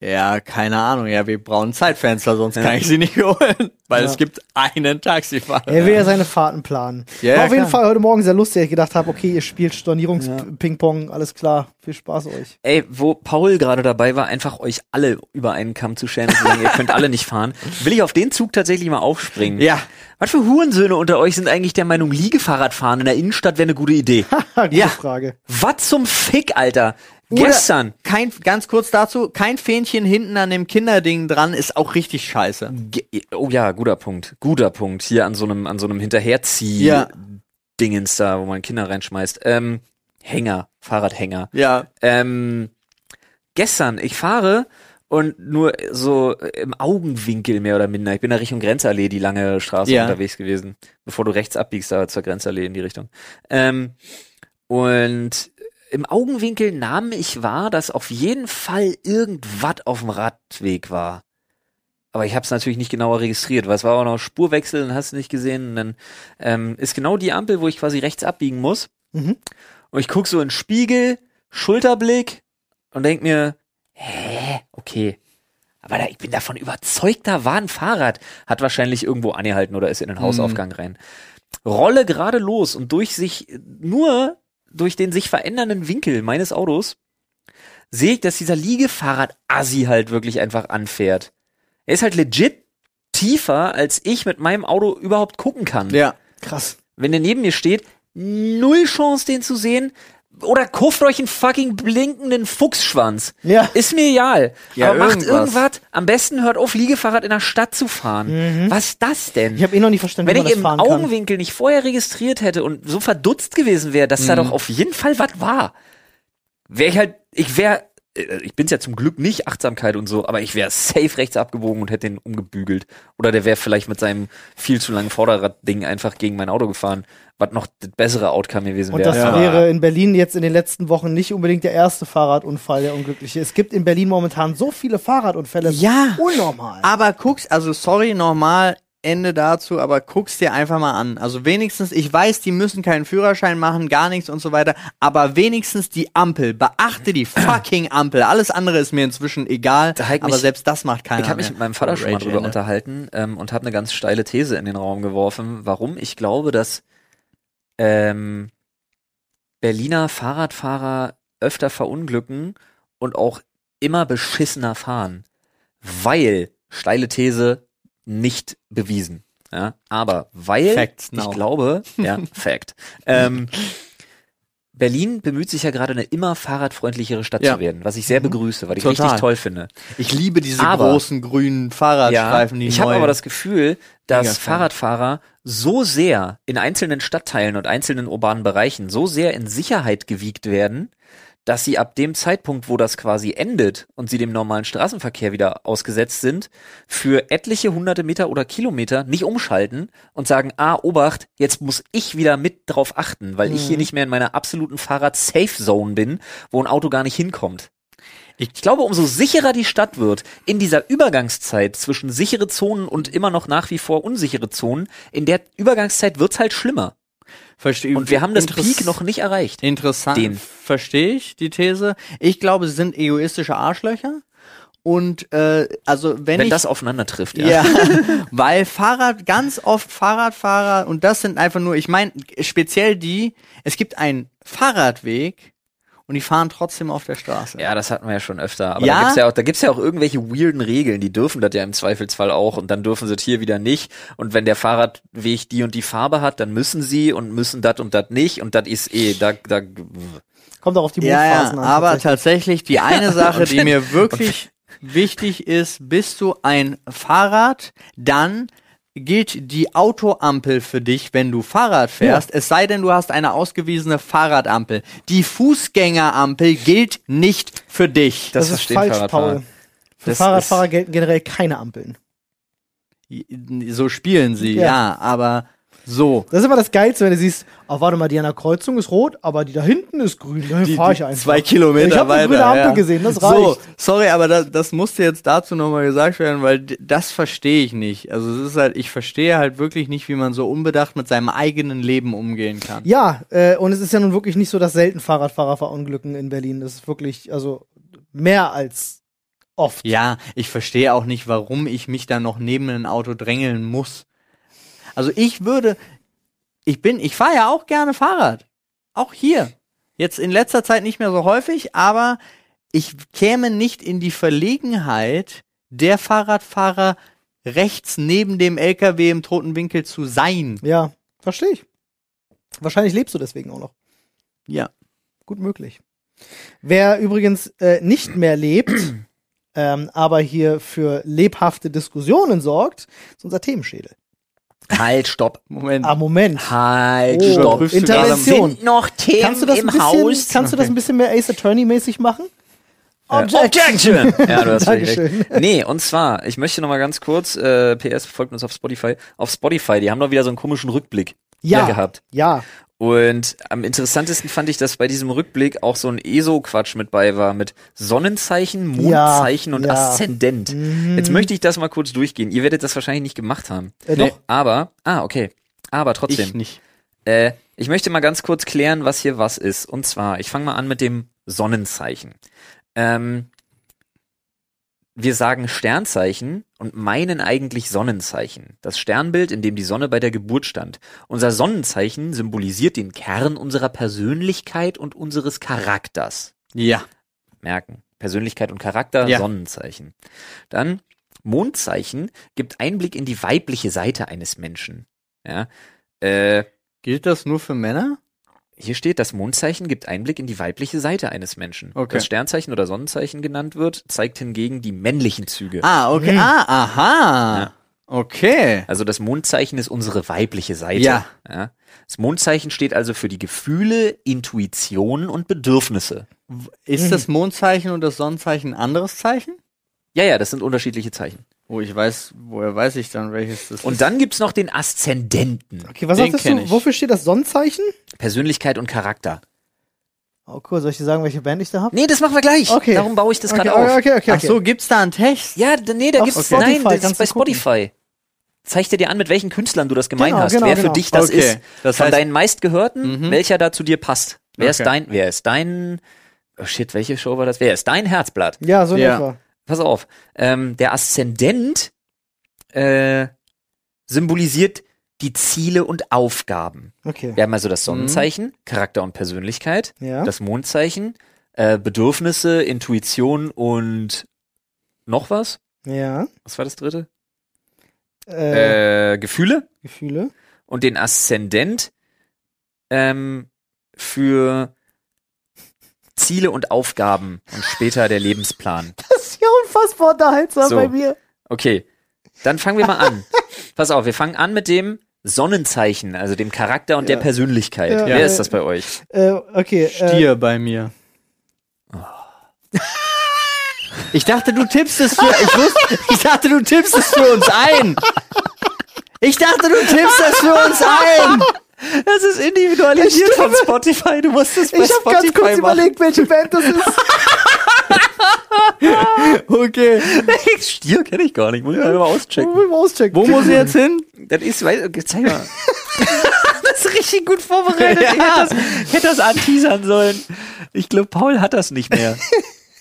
[SPEAKER 2] Ja, keine Ahnung. Ja, wir brauchen Zeitfenster, sonst
[SPEAKER 3] Ja.
[SPEAKER 2] kann ich sie nicht holen. Weil
[SPEAKER 1] Ja.
[SPEAKER 2] es gibt einen Taxifahrer.
[SPEAKER 1] Er will ja seine Fahrten planen.
[SPEAKER 2] Ja,
[SPEAKER 1] War auf jeden
[SPEAKER 2] klar.
[SPEAKER 1] Fall heute Morgen sehr lustig. Ich gedacht habe, okay, ihr spielt Stornierungs-Ping-Pong, alles klar. Viel Spaß euch.
[SPEAKER 3] Ey, wo Paul gerade dabei war, einfach euch alle über einen Kamm zu scheren und zu sagen, ihr könnt alle nicht fahren, will ich auf den Zug tatsächlich mal aufspringen.
[SPEAKER 2] Ja,
[SPEAKER 3] Was für Hurensöhne unter euch sind eigentlich der Meinung, Liegefahrradfahren in der Innenstadt wäre eine gute Idee?
[SPEAKER 1] Gute
[SPEAKER 2] Ja.
[SPEAKER 1] Frage.
[SPEAKER 3] Was zum Fick, Alter? Gestern.
[SPEAKER 2] kein, ganz kurz dazu, kein Fähnchen hinten an dem Kinderding dran ist auch richtig scheiße.
[SPEAKER 3] Ge oh ja, guter Punkt. Guter Punkt. Hier an so einem, an so einem Hinterherzieh
[SPEAKER 2] Ja.
[SPEAKER 3] Da, wo man Kinder reinschmeißt. Ähm, Hänger, Fahrradhänger.
[SPEAKER 2] Ja,
[SPEAKER 3] Ähm, gestern, ich fahre und nur so im Augenwinkel mehr oder minder. Ich bin da Richtung Grenzallee, die lange Straße
[SPEAKER 2] Ja.
[SPEAKER 3] unterwegs gewesen, bevor du rechts abbiegst da zur Grenzallee in die Richtung. Ähm, und im Augenwinkel nahm ich wahr, dass auf jeden Fall irgendwas auf dem Radweg war. Aber ich habe es natürlich nicht genauer registriert, weil es war auch noch Spurwechsel und hast du nicht gesehen. Und dann ähm, ist genau die Ampel, wo ich quasi rechts abbiegen muss.
[SPEAKER 1] Mhm.
[SPEAKER 3] Und ich guck so in den Spiegel, Schulterblick und denk mir, hä, okay. Aber da, ich bin davon überzeugt, da war ein Fahrrad. Hat wahrscheinlich irgendwo angehalten oder ist in den Hausaufgang rein. Rolle gerade los und durch sich, nur durch den sich verändernden Winkel meines Autos, sehe ich, dass dieser Liegefahrrad-Assi halt wirklich einfach anfährt. Er ist halt legit tiefer, als ich mit meinem Auto überhaupt gucken kann
[SPEAKER 2] ja.
[SPEAKER 1] Krass.
[SPEAKER 3] wenn der neben mir steht, null Chance, den zu sehen. Oder kauft euch einen fucking blinkenden Fuchsschwanz.
[SPEAKER 1] Ja.
[SPEAKER 3] Ist mir egal.
[SPEAKER 2] Ja,
[SPEAKER 3] Aber macht
[SPEAKER 2] irgendwas.
[SPEAKER 3] Am besten hört auf, Liegefahrrad in der Stadt zu fahren. Was ist das denn?
[SPEAKER 1] Ich habe eh noch nicht verstanden,
[SPEAKER 3] Wenn ich im
[SPEAKER 1] fahren kann.
[SPEAKER 3] Augenwinkel nicht vorher registriert hätte und so verdutzt gewesen wäre, dass da
[SPEAKER 1] Mhm.
[SPEAKER 3] doch auf jeden Fall was war, wäre ich halt, ich wäre, ich bin's ja zum Glück nicht, Achtsamkeit und so, aber ich wäre safe rechts abgebogen und hätte den umgebügelt. Oder der wäre vielleicht mit seinem viel zu langen Vorderradding einfach gegen mein Auto gefahren, was noch das bessere Outcome gewesen
[SPEAKER 1] Und
[SPEAKER 3] wäre.
[SPEAKER 1] das
[SPEAKER 3] Aber-
[SPEAKER 1] wäre in Berlin jetzt in den letzten Wochen nicht unbedingt der erste Fahrradunfall, der unglückliche. Es gibt in Berlin momentan so viele Fahrradunfälle.
[SPEAKER 2] Ja.
[SPEAKER 1] Unnormal.
[SPEAKER 2] Aber guck's, also sorry nochmal, Ende dazu, aber guck's dir einfach mal an. Also wenigstens, ich weiß, die müssen keinen Führerschein machen, gar nichts und so weiter, aber wenigstens die Ampel. Beachte die fucking Ampel. Alles andere ist mir inzwischen egal,
[SPEAKER 3] ich
[SPEAKER 2] aber
[SPEAKER 3] mich-
[SPEAKER 2] selbst das macht keiner
[SPEAKER 3] Ich habe mich mit meinem Vater schon mal drüber
[SPEAKER 2] Ende.
[SPEAKER 3] unterhalten ähm, und habe eine ganz steile These in den Raum geworfen, warum ich glaube, dass ähm, Berliner Fahrradfahrer öfter verunglücken und auch immer beschissener fahren. Weil, steile These, nicht bewiesen. Ja, aber weil
[SPEAKER 2] Facts
[SPEAKER 3] ich
[SPEAKER 2] now.
[SPEAKER 3] glaube, ja, Fact. Ähm, Berlin bemüht sich ja gerade eine immer fahrradfreundlichere Stadt
[SPEAKER 2] Ja.
[SPEAKER 3] zu werden, was ich sehr begrüße, weil ich
[SPEAKER 2] Total.
[SPEAKER 3] richtig toll finde.
[SPEAKER 2] Ich liebe diese
[SPEAKER 3] Aber-
[SPEAKER 2] großen grünen Fahrradstreifen, die
[SPEAKER 3] ich habe aber das Gefühl, dass
[SPEAKER 2] Mega.
[SPEAKER 3] Fahrradfahrer so sehr in einzelnen Stadtteilen und einzelnen urbanen Bereichen so sehr in Sicherheit gewiegt werden, dass sie ab dem Zeitpunkt, wo das quasi endet und sie dem normalen Straßenverkehr wieder ausgesetzt sind, für etliche hunderte Meter oder Kilometer nicht umschalten und sagen, ah, Obacht, jetzt muss ich wieder mit drauf achten, weil ich hier nicht mehr in meiner absoluten Fahrrad-Safe-Zone bin, wo ein Auto gar nicht hinkommt. Ich glaube, umso sicherer die Stadt wird in dieser Übergangszeit zwischen sichere Zonen und immer noch nach wie vor unsichere Zonen, in der Übergangszeit wird's halt schlimmer.
[SPEAKER 2] Versteh-
[SPEAKER 3] Und wir haben das Peak noch nicht erreicht.
[SPEAKER 2] Interessant.
[SPEAKER 3] Den.
[SPEAKER 2] Verstehe ich die These. Ich glaube, sie sind egoistische Arschlöcher. und äh, also wenn,
[SPEAKER 3] Wenn
[SPEAKER 2] ich
[SPEAKER 3] das aufeinander trifft, ja.
[SPEAKER 2] ja, weil Fahrrad, ganz oft Fahrradfahrer, und das sind einfach nur, ich meine, speziell die, es gibt einen Fahrradweg und die fahren trotzdem auf der Straße.
[SPEAKER 3] Ja, das hatten wir ja schon öfter. Aber
[SPEAKER 2] Ja?
[SPEAKER 3] da gibt's ja auch, da gibt's ja auch irgendwelche weirden Regeln, die dürfen das ja im Zweifelsfall auch und dann dürfen sie es hier wieder nicht. Und wenn der Fahrradweg die und die Farbe hat, dann müssen sie und müssen das und das nicht und das ist eh, da, da,
[SPEAKER 1] Kommt auch auf die
[SPEAKER 2] Ja, ja,
[SPEAKER 1] Mondphasen an.
[SPEAKER 2] aber
[SPEAKER 1] tatsächlich.
[SPEAKER 2] tatsächlich die eine Sache, die mir wirklich wichtig ist, bist du ein Fahrrad, dann gilt die Autoampel für dich, wenn du Fahrrad fährst, es sei denn, du hast eine ausgewiesene Fahrradampel. Die Fußgängerampel gilt nicht für dich.
[SPEAKER 1] das, ist
[SPEAKER 3] verstehen
[SPEAKER 1] falsch. Paul. Für
[SPEAKER 3] Das
[SPEAKER 1] Fahrradfahrer gelten generell keine Ampeln.
[SPEAKER 2] So spielen sie,
[SPEAKER 1] Ja.
[SPEAKER 2] ja, aber so.
[SPEAKER 1] Das ist immer das Geilste, wenn du siehst, oh, warte mal, die an der Kreuzung ist rot, aber die da hinten ist grün. Dahin fahre ich einfach.
[SPEAKER 2] Zwei Kilometer
[SPEAKER 1] Ich habe
[SPEAKER 2] weiter.
[SPEAKER 1] eine grüne Ampel
[SPEAKER 2] ja.
[SPEAKER 1] gesehen, das
[SPEAKER 2] So,
[SPEAKER 1] reicht.
[SPEAKER 2] sorry, aber das, das musste jetzt dazu nochmal gesagt werden, weil das verstehe ich nicht. Also es ist halt, ich verstehe halt wirklich nicht, wie man so unbedacht mit seinem eigenen Leben umgehen kann.
[SPEAKER 1] Ja, äh, und es ist ja nun wirklich nicht so, dass selten Fahrradfahrer verunglücken in Berlin. Das ist wirklich, also mehr als oft.
[SPEAKER 2] Ja, ich verstehe auch nicht, warum ich mich da noch neben ein Auto drängeln muss. Also ich würde, ich bin, ich fahre ja auch gerne Fahrrad. Auch hier. Jetzt in letzter Zeit nicht mehr so häufig, aber ich käme nicht in die Verlegenheit, der Fahrradfahrer rechts neben dem LKW im toten Winkel zu sein.
[SPEAKER 1] Ja, verstehe ich. Wahrscheinlich lebst du deswegen auch noch.
[SPEAKER 2] Ja.
[SPEAKER 1] Gut möglich. Wer übrigens äh, nicht mehr lebt, ähm, aber hier für lebhafte Diskussionen sorgt, ist unser Themenschädel.
[SPEAKER 3] Halt, stopp.
[SPEAKER 2] Moment.
[SPEAKER 1] Ah, Moment.
[SPEAKER 3] Halt,
[SPEAKER 1] Oh,
[SPEAKER 3] stopp.
[SPEAKER 1] Intervention.
[SPEAKER 3] Sind noch Themen
[SPEAKER 1] Kannst du das ein
[SPEAKER 3] im
[SPEAKER 1] bisschen,
[SPEAKER 3] Haus?
[SPEAKER 1] kannst du das ein bisschen mehr Ace Attorney mäßig machen?
[SPEAKER 3] Äh, Objection! ja, du hast recht. Nee, und zwar, ich möchte noch mal ganz kurz, äh, PS folgt uns auf Spotify. Auf Spotify, die haben doch wieder so einen komischen Rückblick
[SPEAKER 1] Ja.
[SPEAKER 3] gehabt.
[SPEAKER 1] Ja.
[SPEAKER 3] Und am interessantesten fand ich, dass bei diesem Rückblick auch so ein ESO-Quatsch mit bei war, mit Sonnenzeichen, Mondzeichen und
[SPEAKER 1] ja.
[SPEAKER 3] Aszendent. Jetzt möchte ich das mal kurz durchgehen. Ihr werdet das wahrscheinlich nicht gemacht haben.
[SPEAKER 1] Äh,
[SPEAKER 2] Nee.
[SPEAKER 1] Doch.
[SPEAKER 3] Aber, ah, okay. Aber trotzdem.
[SPEAKER 2] ich nicht.
[SPEAKER 3] Äh, ich möchte mal ganz kurz klären, was hier was ist. Und zwar, ich fange mal an mit dem Sonnenzeichen. Ähm, wir sagen Sternzeichen und meinen eigentlich Sonnenzeichen. Das Sternbild, in dem die Sonne bei der Geburt stand. Unser Sonnenzeichen symbolisiert den Kern unserer Persönlichkeit und unseres Charakters.
[SPEAKER 2] Ja.
[SPEAKER 3] Merken. Persönlichkeit und Charakter,
[SPEAKER 2] Ja.
[SPEAKER 3] Sonnenzeichen. Dann Mondzeichen gibt Einblick in die weibliche Seite eines Menschen. Ja. Äh,
[SPEAKER 2] Gilt das nur für Männer?
[SPEAKER 3] Hier steht, das Mondzeichen gibt Einblick in die weibliche Seite eines Menschen.
[SPEAKER 2] Okay.
[SPEAKER 3] Das Sternzeichen oder Sonnenzeichen genannt wird, zeigt hingegen die männlichen Züge.
[SPEAKER 2] Ah, okay.
[SPEAKER 1] Hm.
[SPEAKER 2] Ah, aha.
[SPEAKER 3] Ja.
[SPEAKER 2] Okay.
[SPEAKER 3] Also das Mondzeichen ist unsere weibliche Seite.
[SPEAKER 2] Ja.
[SPEAKER 3] ja. Das Mondzeichen steht also für die Gefühle, Intuitionen und Bedürfnisse.
[SPEAKER 2] Ist
[SPEAKER 1] Mhm.
[SPEAKER 2] das Mondzeichen und das Sonnenzeichen ein anderes Zeichen?
[SPEAKER 3] Ja, ja, das sind unterschiedliche Zeichen.
[SPEAKER 2] Oh, ich weiß, woher weiß ich dann, welches das
[SPEAKER 3] Und
[SPEAKER 2] ist?
[SPEAKER 3] dann gibt's noch den Aszendenten.
[SPEAKER 1] Okay, was
[SPEAKER 2] Den
[SPEAKER 1] sagst du?
[SPEAKER 2] ich.
[SPEAKER 1] Wofür steht das Sonnenzeichen?
[SPEAKER 3] Persönlichkeit und Charakter.
[SPEAKER 1] Oh, cool. Soll ich dir sagen, welche Band ich da habe?
[SPEAKER 3] Nee, das machen wir gleich.
[SPEAKER 1] Okay.
[SPEAKER 3] Darum baue ich das
[SPEAKER 1] okay,
[SPEAKER 3] gerade auf.
[SPEAKER 1] okay, okay, okay.
[SPEAKER 2] Ach so, gibt's da einen Text?
[SPEAKER 3] Ja, nee, da
[SPEAKER 1] Auf
[SPEAKER 3] gibt's
[SPEAKER 1] Spotify
[SPEAKER 3] nein, das ist bei
[SPEAKER 1] gucken.
[SPEAKER 3] Spotify. Zeigt er dir an, mit welchen Künstlern du das gemein
[SPEAKER 1] Genau,
[SPEAKER 3] hast,
[SPEAKER 1] genau,
[SPEAKER 3] wer für
[SPEAKER 1] genau.
[SPEAKER 3] dich das
[SPEAKER 2] Okay,
[SPEAKER 3] ist.
[SPEAKER 2] das
[SPEAKER 3] Von
[SPEAKER 2] heißt-
[SPEAKER 3] deinen meistgehörten,
[SPEAKER 2] Mhm.
[SPEAKER 3] welcher da zu dir passt. Wer ist
[SPEAKER 2] Okay.
[SPEAKER 3] dein, wer ist dein, oh shit, welche Show war das? Wer ist dein Herzblatt?
[SPEAKER 1] Ja, so in
[SPEAKER 2] Ja.
[SPEAKER 1] etwa.
[SPEAKER 3] Pass auf, ähm, der Aszendent äh, symbolisiert die Ziele und Aufgaben.
[SPEAKER 1] Okay.
[SPEAKER 3] Wir haben also das Sonnenzeichen, Charakter und Persönlichkeit,
[SPEAKER 1] Ja.
[SPEAKER 3] das Mondzeichen, äh, Bedürfnisse, Intuition und noch was?
[SPEAKER 1] Ja.
[SPEAKER 3] Was war das dritte?
[SPEAKER 1] Äh,
[SPEAKER 3] Äh, Gefühle
[SPEAKER 1] Gefühle.
[SPEAKER 3] und den Aszendent ähm, für Ziele und Aufgaben und später der Lebensplan.
[SPEAKER 1] Das ist ja unfassbar unterhaltsam
[SPEAKER 3] So.
[SPEAKER 1] bei mir.
[SPEAKER 3] Okay, dann fangen wir mal an. Pass auf, wir fangen an mit dem Sonnenzeichen, also dem Charakter und
[SPEAKER 1] Ja.
[SPEAKER 3] der Persönlichkeit.
[SPEAKER 1] Ja,
[SPEAKER 3] Wer
[SPEAKER 1] ja.
[SPEAKER 3] ist das bei euch?
[SPEAKER 1] Äh, okay. Äh,
[SPEAKER 2] Stier bei mir. Ich dachte, du tippst es für, ich wusste, ich dachte, du tippst es für uns ein. Ich dachte, du tippst es für uns ein.
[SPEAKER 3] Das ist individualisiert von Spotify. Du musst es bei
[SPEAKER 1] ich habe ganz kurz überlegt, welche Band das ist.
[SPEAKER 2] Okay.
[SPEAKER 3] Stier kenne ich gar nicht. Muss ich mal auschecken.
[SPEAKER 1] Mal auschecken.
[SPEAKER 2] Wo muss ich jetzt hin?
[SPEAKER 3] Das ist, weiß, okay, zeig mal. das ist richtig gut vorbereitet. Ich hätte das, hätte das anteasern sollen. Ich glaube, Paul hat das nicht mehr.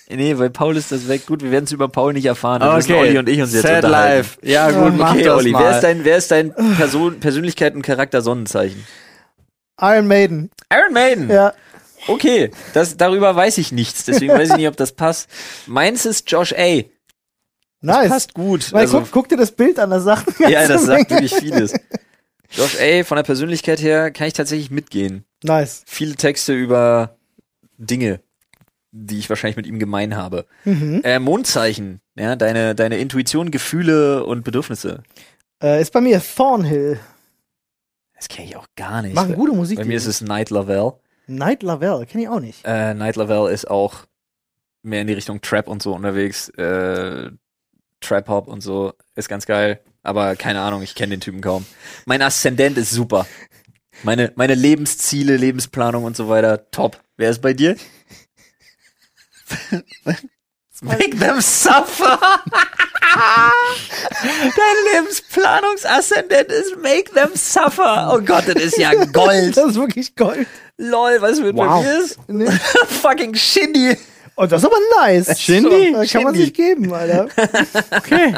[SPEAKER 3] Nee, bei Paul ist das weg. Gut, wir werden es über Paul nicht erfahren. Da müssen Olli und ich uns jetzt
[SPEAKER 2] Sad
[SPEAKER 3] unterhalten.
[SPEAKER 2] life. Ja, gut, mach
[SPEAKER 3] Okay,
[SPEAKER 2] das
[SPEAKER 3] Olli,
[SPEAKER 2] mal.
[SPEAKER 3] wer ist dein, wer ist dein Person, Persönlichkeit und Charakter Sonnenzeichen?
[SPEAKER 1] Iron Maiden.
[SPEAKER 3] Iron Maiden.
[SPEAKER 1] Ja.
[SPEAKER 3] Okay, das, darüber weiß ich nichts, deswegen weiß ich nicht, ob das passt. Meins ist Josh A.
[SPEAKER 1] Nice.
[SPEAKER 3] Passt gut.
[SPEAKER 1] Weil
[SPEAKER 3] Also,
[SPEAKER 1] guck, guck dir das Bild an, das sagt
[SPEAKER 3] ja, das sagt wirklich vieles. Josh A. von der Persönlichkeit her kann ich tatsächlich mitgehen.
[SPEAKER 1] Nice.
[SPEAKER 3] Viele Texte über Dinge, die ich wahrscheinlich mit ihm gemein habe.
[SPEAKER 1] Mhm.
[SPEAKER 3] Äh, Mondzeichen, ja, deine, deine Intuition, Gefühle und Bedürfnisse.
[SPEAKER 1] Äh, ist bei mir Thornhill.
[SPEAKER 3] Das kenne ich auch gar nicht.
[SPEAKER 1] Machen gute Musik.
[SPEAKER 3] Bei mir ist es Night Lavelle.
[SPEAKER 1] Night Lavelle, kenne ich auch nicht.
[SPEAKER 3] Äh, Night Lavelle ist auch mehr in die Richtung Trap und so unterwegs. Äh, Trap Hop und so ist ganz geil. Aber keine Ahnung, ich kenne den Typen kaum. Mein Aszendent ist super. Meine, meine Lebensziele, Lebensplanung und so weiter, top. Wer ist bei dir? Make them suffer. Dein Lebensplanungsaszendent ist make them suffer. Oh Gott, das ist ja Gold.
[SPEAKER 1] Das ist wirklich Gold.
[SPEAKER 3] Lol, du, wer
[SPEAKER 1] Wow.
[SPEAKER 3] bei mir ist?
[SPEAKER 1] Nee.
[SPEAKER 3] Fucking Shindy.
[SPEAKER 1] Oh, das ist aber nice.
[SPEAKER 2] Shindy?
[SPEAKER 1] So, kann man sich geben, Alter.
[SPEAKER 2] Okay.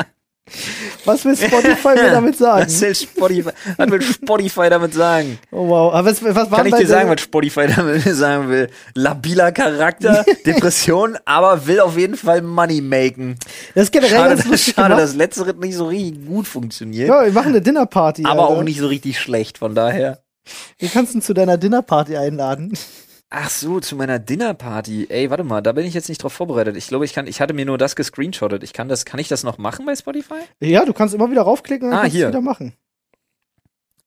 [SPEAKER 1] Was will Spotify mir damit sagen?
[SPEAKER 3] Was will Spotify, was will Spotify damit sagen?
[SPEAKER 1] Oh, wow. Aber was, was
[SPEAKER 3] Kann ich dir sagen, was Spotify damit sagen will? Labiler Charakter, Depression, aber will auf jeden Fall Money machen.
[SPEAKER 1] Das ist generell
[SPEAKER 3] Schade,
[SPEAKER 1] ganz
[SPEAKER 3] dass,
[SPEAKER 1] lustig
[SPEAKER 3] schade dass letzteres nicht so richtig gut funktioniert.
[SPEAKER 1] Ja, wir machen eine Dinnerparty.
[SPEAKER 3] aber
[SPEAKER 1] Alter.
[SPEAKER 3] auch nicht so richtig schlecht, von daher.
[SPEAKER 1] Wir kannst ihn zu deiner Dinnerparty einladen.
[SPEAKER 3] Ach so, zu meiner Dinnerparty. Ey, warte mal, da bin ich jetzt nicht drauf vorbereitet. Ich glaube, ich kann, ich hatte mir nur das gescreenshottet. Ich kann das, kann ich das noch machen bei Spotify?
[SPEAKER 1] Ja, du kannst immer wieder raufklicken und
[SPEAKER 3] Ah,
[SPEAKER 1] kannst
[SPEAKER 3] hier.
[SPEAKER 1] es wieder machen.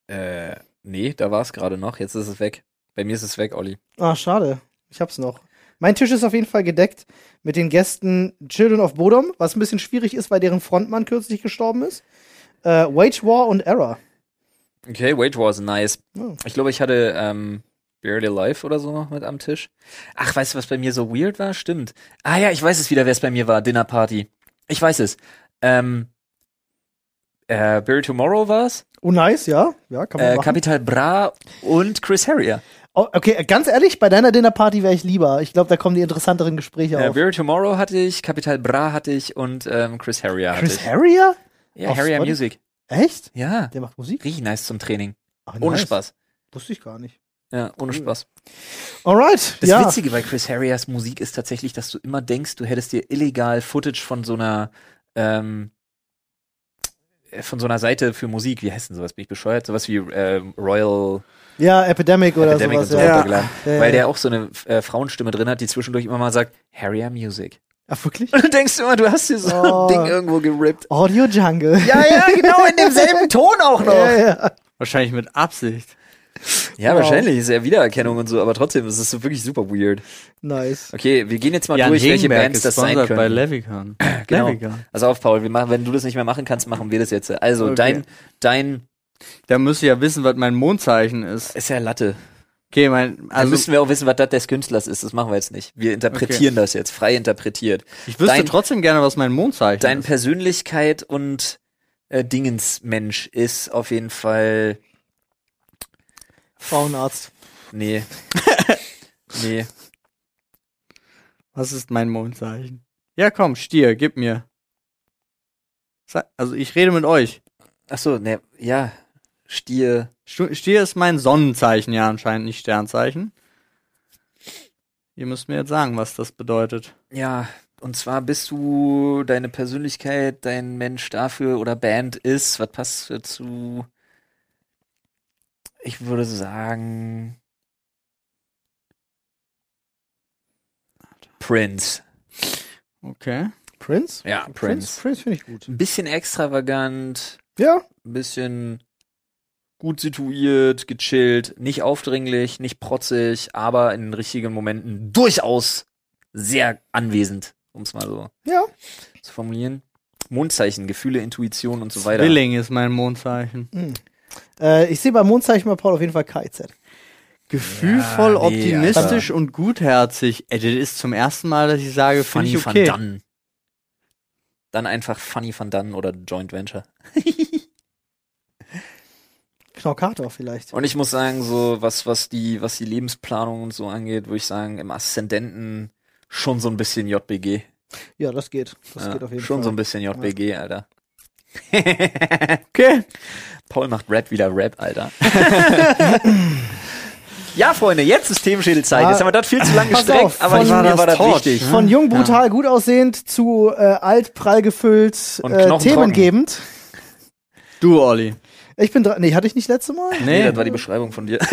[SPEAKER 3] Äh, nee, da war es gerade noch. Jetzt ist es weg. Bei mir ist es weg, Olli.
[SPEAKER 1] Ah, schade. Ich hab's noch. Mein Tisch ist auf jeden Fall gedeckt mit den Gästen Children of Bodom, was ein bisschen schwierig ist, weil deren Frontmann kürzlich gestorben ist. Äh, Wage War und Error.
[SPEAKER 3] Okay, Wage War ist nice.
[SPEAKER 1] Oh.
[SPEAKER 3] Ich glaube, ich hatte ähm, Barely Alive oder so noch mit am Tisch. Ach, weißt du, was bei mir so weird war? Stimmt. Ah ja, ich weiß es wieder, wer es bei mir war. Dinner Party. Ich weiß es. Ähm, äh, Barry Tomorrow war's.
[SPEAKER 1] Oh, nice, ja. Ja, kann man
[SPEAKER 3] Äh,
[SPEAKER 1] machen.
[SPEAKER 3] Capital Bra und Chris Harrier.
[SPEAKER 1] Oh, okay, ganz ehrlich, bei deiner Dinnerparty wäre ich lieber. Ich glaube, da kommen die interessanteren Gespräche
[SPEAKER 3] Äh,
[SPEAKER 1] auf.
[SPEAKER 3] Barry Tomorrow hatte ich, Capital Bra hatte ich und ähm, Chris Harrier hatte
[SPEAKER 1] Chris
[SPEAKER 3] ich.
[SPEAKER 1] Harrier?
[SPEAKER 3] Ja,
[SPEAKER 1] auf
[SPEAKER 3] Harrier
[SPEAKER 1] Spotify?
[SPEAKER 3] Music.
[SPEAKER 1] Echt?
[SPEAKER 3] Ja,
[SPEAKER 1] Der macht Musik?
[SPEAKER 3] richtig nice zum Training.
[SPEAKER 1] Ach,
[SPEAKER 3] Ohne
[SPEAKER 1] nice.
[SPEAKER 3] Spaß.
[SPEAKER 1] Wusste ich gar nicht.
[SPEAKER 3] Ja, ohne. Spaß.
[SPEAKER 1] Alright,
[SPEAKER 3] Das
[SPEAKER 1] ja.
[SPEAKER 3] Witzige bei Chris Harriers Musik ist tatsächlich, dass du immer denkst, du hättest dir illegal Footage von so einer ähm, äh, von so einer Seite für Musik, wie heißt denn sowas? Bin ich bescheuert? Sowas wie ähm, Royal
[SPEAKER 1] Ja, Epidemic oder
[SPEAKER 3] Epidemic
[SPEAKER 1] sowas.
[SPEAKER 3] und so
[SPEAKER 1] ja. Ja, ja.
[SPEAKER 3] Weil der auch so eine äh, Frauenstimme drin hat, die zwischendurch immer mal sagt, Harrier Music.
[SPEAKER 1] Ach, wirklich?
[SPEAKER 3] Und du denkst immer, du hast dir so
[SPEAKER 1] Oh.
[SPEAKER 3] ein Ding irgendwo gerippt.
[SPEAKER 1] Audio Jungle.
[SPEAKER 3] Ja, ja, genau, in demselben Ton auch noch.
[SPEAKER 1] ja, ja.
[SPEAKER 2] Wahrscheinlich mit Absicht.
[SPEAKER 3] Ja,
[SPEAKER 1] Wow.
[SPEAKER 3] wahrscheinlich ist ja Wiedererkennung und so, aber trotzdem, es ist so wirklich super weird.
[SPEAKER 1] Nice.
[SPEAKER 3] Okay, wir gehen jetzt mal
[SPEAKER 2] Jan
[SPEAKER 3] durch, welche
[SPEAKER 2] Hegenberg
[SPEAKER 3] Bands
[SPEAKER 2] ist
[SPEAKER 3] das sein können.
[SPEAKER 2] bei Levican.
[SPEAKER 3] Genau. Also auf, Paul, wir machen, wenn du das nicht mehr machen kannst, machen wir das jetzt. Also
[SPEAKER 2] Okay.
[SPEAKER 3] dein, dein
[SPEAKER 2] Da müsst ihr ja wissen, was mein Mondzeichen ist.
[SPEAKER 3] ist ja Latte.
[SPEAKER 2] Okay, mein,
[SPEAKER 3] Dann
[SPEAKER 2] also
[SPEAKER 3] müssen wir auch wissen, was das des Künstlers ist. Das machen wir jetzt nicht. Wir interpretieren das jetzt, frei interpretiert.
[SPEAKER 2] ich wüsste
[SPEAKER 3] dein-
[SPEAKER 2] trotzdem gerne, was mein Mondzeichen
[SPEAKER 3] Dein
[SPEAKER 2] ist.
[SPEAKER 3] Persönlichkeit und äh, Dingensmensch ist auf jeden Fall.
[SPEAKER 1] Frauenarzt.
[SPEAKER 3] Nee. nee.
[SPEAKER 2] Was ist mein Mondzeichen? Ja, komm, Stier, gib mir. Also ich rede mit euch.
[SPEAKER 3] Achso, ne, ja. Stier.
[SPEAKER 2] Stier ist mein Sonnenzeichen, ja anscheinend nicht Sternzeichen. Ihr müsst mir jetzt sagen, was das bedeutet.
[SPEAKER 3] Ja, und zwar bist du deine Persönlichkeit, dein Mensch dafür oder Band ist, was passt dazu? Ich würde sagen Prince.
[SPEAKER 2] Okay.
[SPEAKER 1] Prince?
[SPEAKER 3] Ja,
[SPEAKER 1] Prince,
[SPEAKER 3] Prince.
[SPEAKER 1] Prince finde ich gut.
[SPEAKER 3] Ein bisschen extravagant,
[SPEAKER 1] Ja,
[SPEAKER 3] ein bisschen gut situiert, gechillt, nicht aufdringlich, nicht protzig, aber in den richtigen Momenten durchaus sehr anwesend, um es mal so
[SPEAKER 1] ja.
[SPEAKER 3] zu formulieren. Mondzeichen, Gefühle, Intuition und so weiter.
[SPEAKER 2] Zwilling ist mein Mondzeichen.
[SPEAKER 1] Äh, ich sehe beim Mondzeichen bei Paul auf jeden Fall KZ.
[SPEAKER 2] Gefühlvoll,
[SPEAKER 3] Ja, nee,
[SPEAKER 2] optimistisch und gutherzig. Ey, das ist zum ersten Mal, dass ich sage, finde
[SPEAKER 3] Funny
[SPEAKER 2] ich okay.
[SPEAKER 3] Van Dunn. Dann einfach Funny Van Dunn oder Joint Venture.
[SPEAKER 1] Knorkator vielleicht.
[SPEAKER 3] Und ich muss sagen, so was, was die, was die Lebensplanung und so angeht, würde ich sagen, im Aszendenten Schon so ein bisschen JBG.
[SPEAKER 1] Ja, das geht. Das
[SPEAKER 3] Ja,
[SPEAKER 1] geht auf jeden
[SPEAKER 3] schon
[SPEAKER 1] Fall.
[SPEAKER 3] so ein bisschen JBG, Alter.
[SPEAKER 2] Okay.
[SPEAKER 3] Paul macht Rap wieder Rap, Alter. ja, Freunde, jetzt ist Themenschädelzeit. Jetzt haben wir das viel zu lange gestreckt,
[SPEAKER 1] auf,
[SPEAKER 3] aber
[SPEAKER 1] von-
[SPEAKER 3] ich, mir
[SPEAKER 2] das
[SPEAKER 3] war das
[SPEAKER 2] Torch,
[SPEAKER 3] wichtig.
[SPEAKER 1] Von jung, brutal, gut aussehend zu äh, alt, prall gefüllt,
[SPEAKER 3] Und
[SPEAKER 1] äh, themengebend.
[SPEAKER 2] Du, Olli.
[SPEAKER 1] Ich bin dran. Nee, hatte ich nicht letzte Mal?
[SPEAKER 3] Nee, das war die Beschreibung von dir.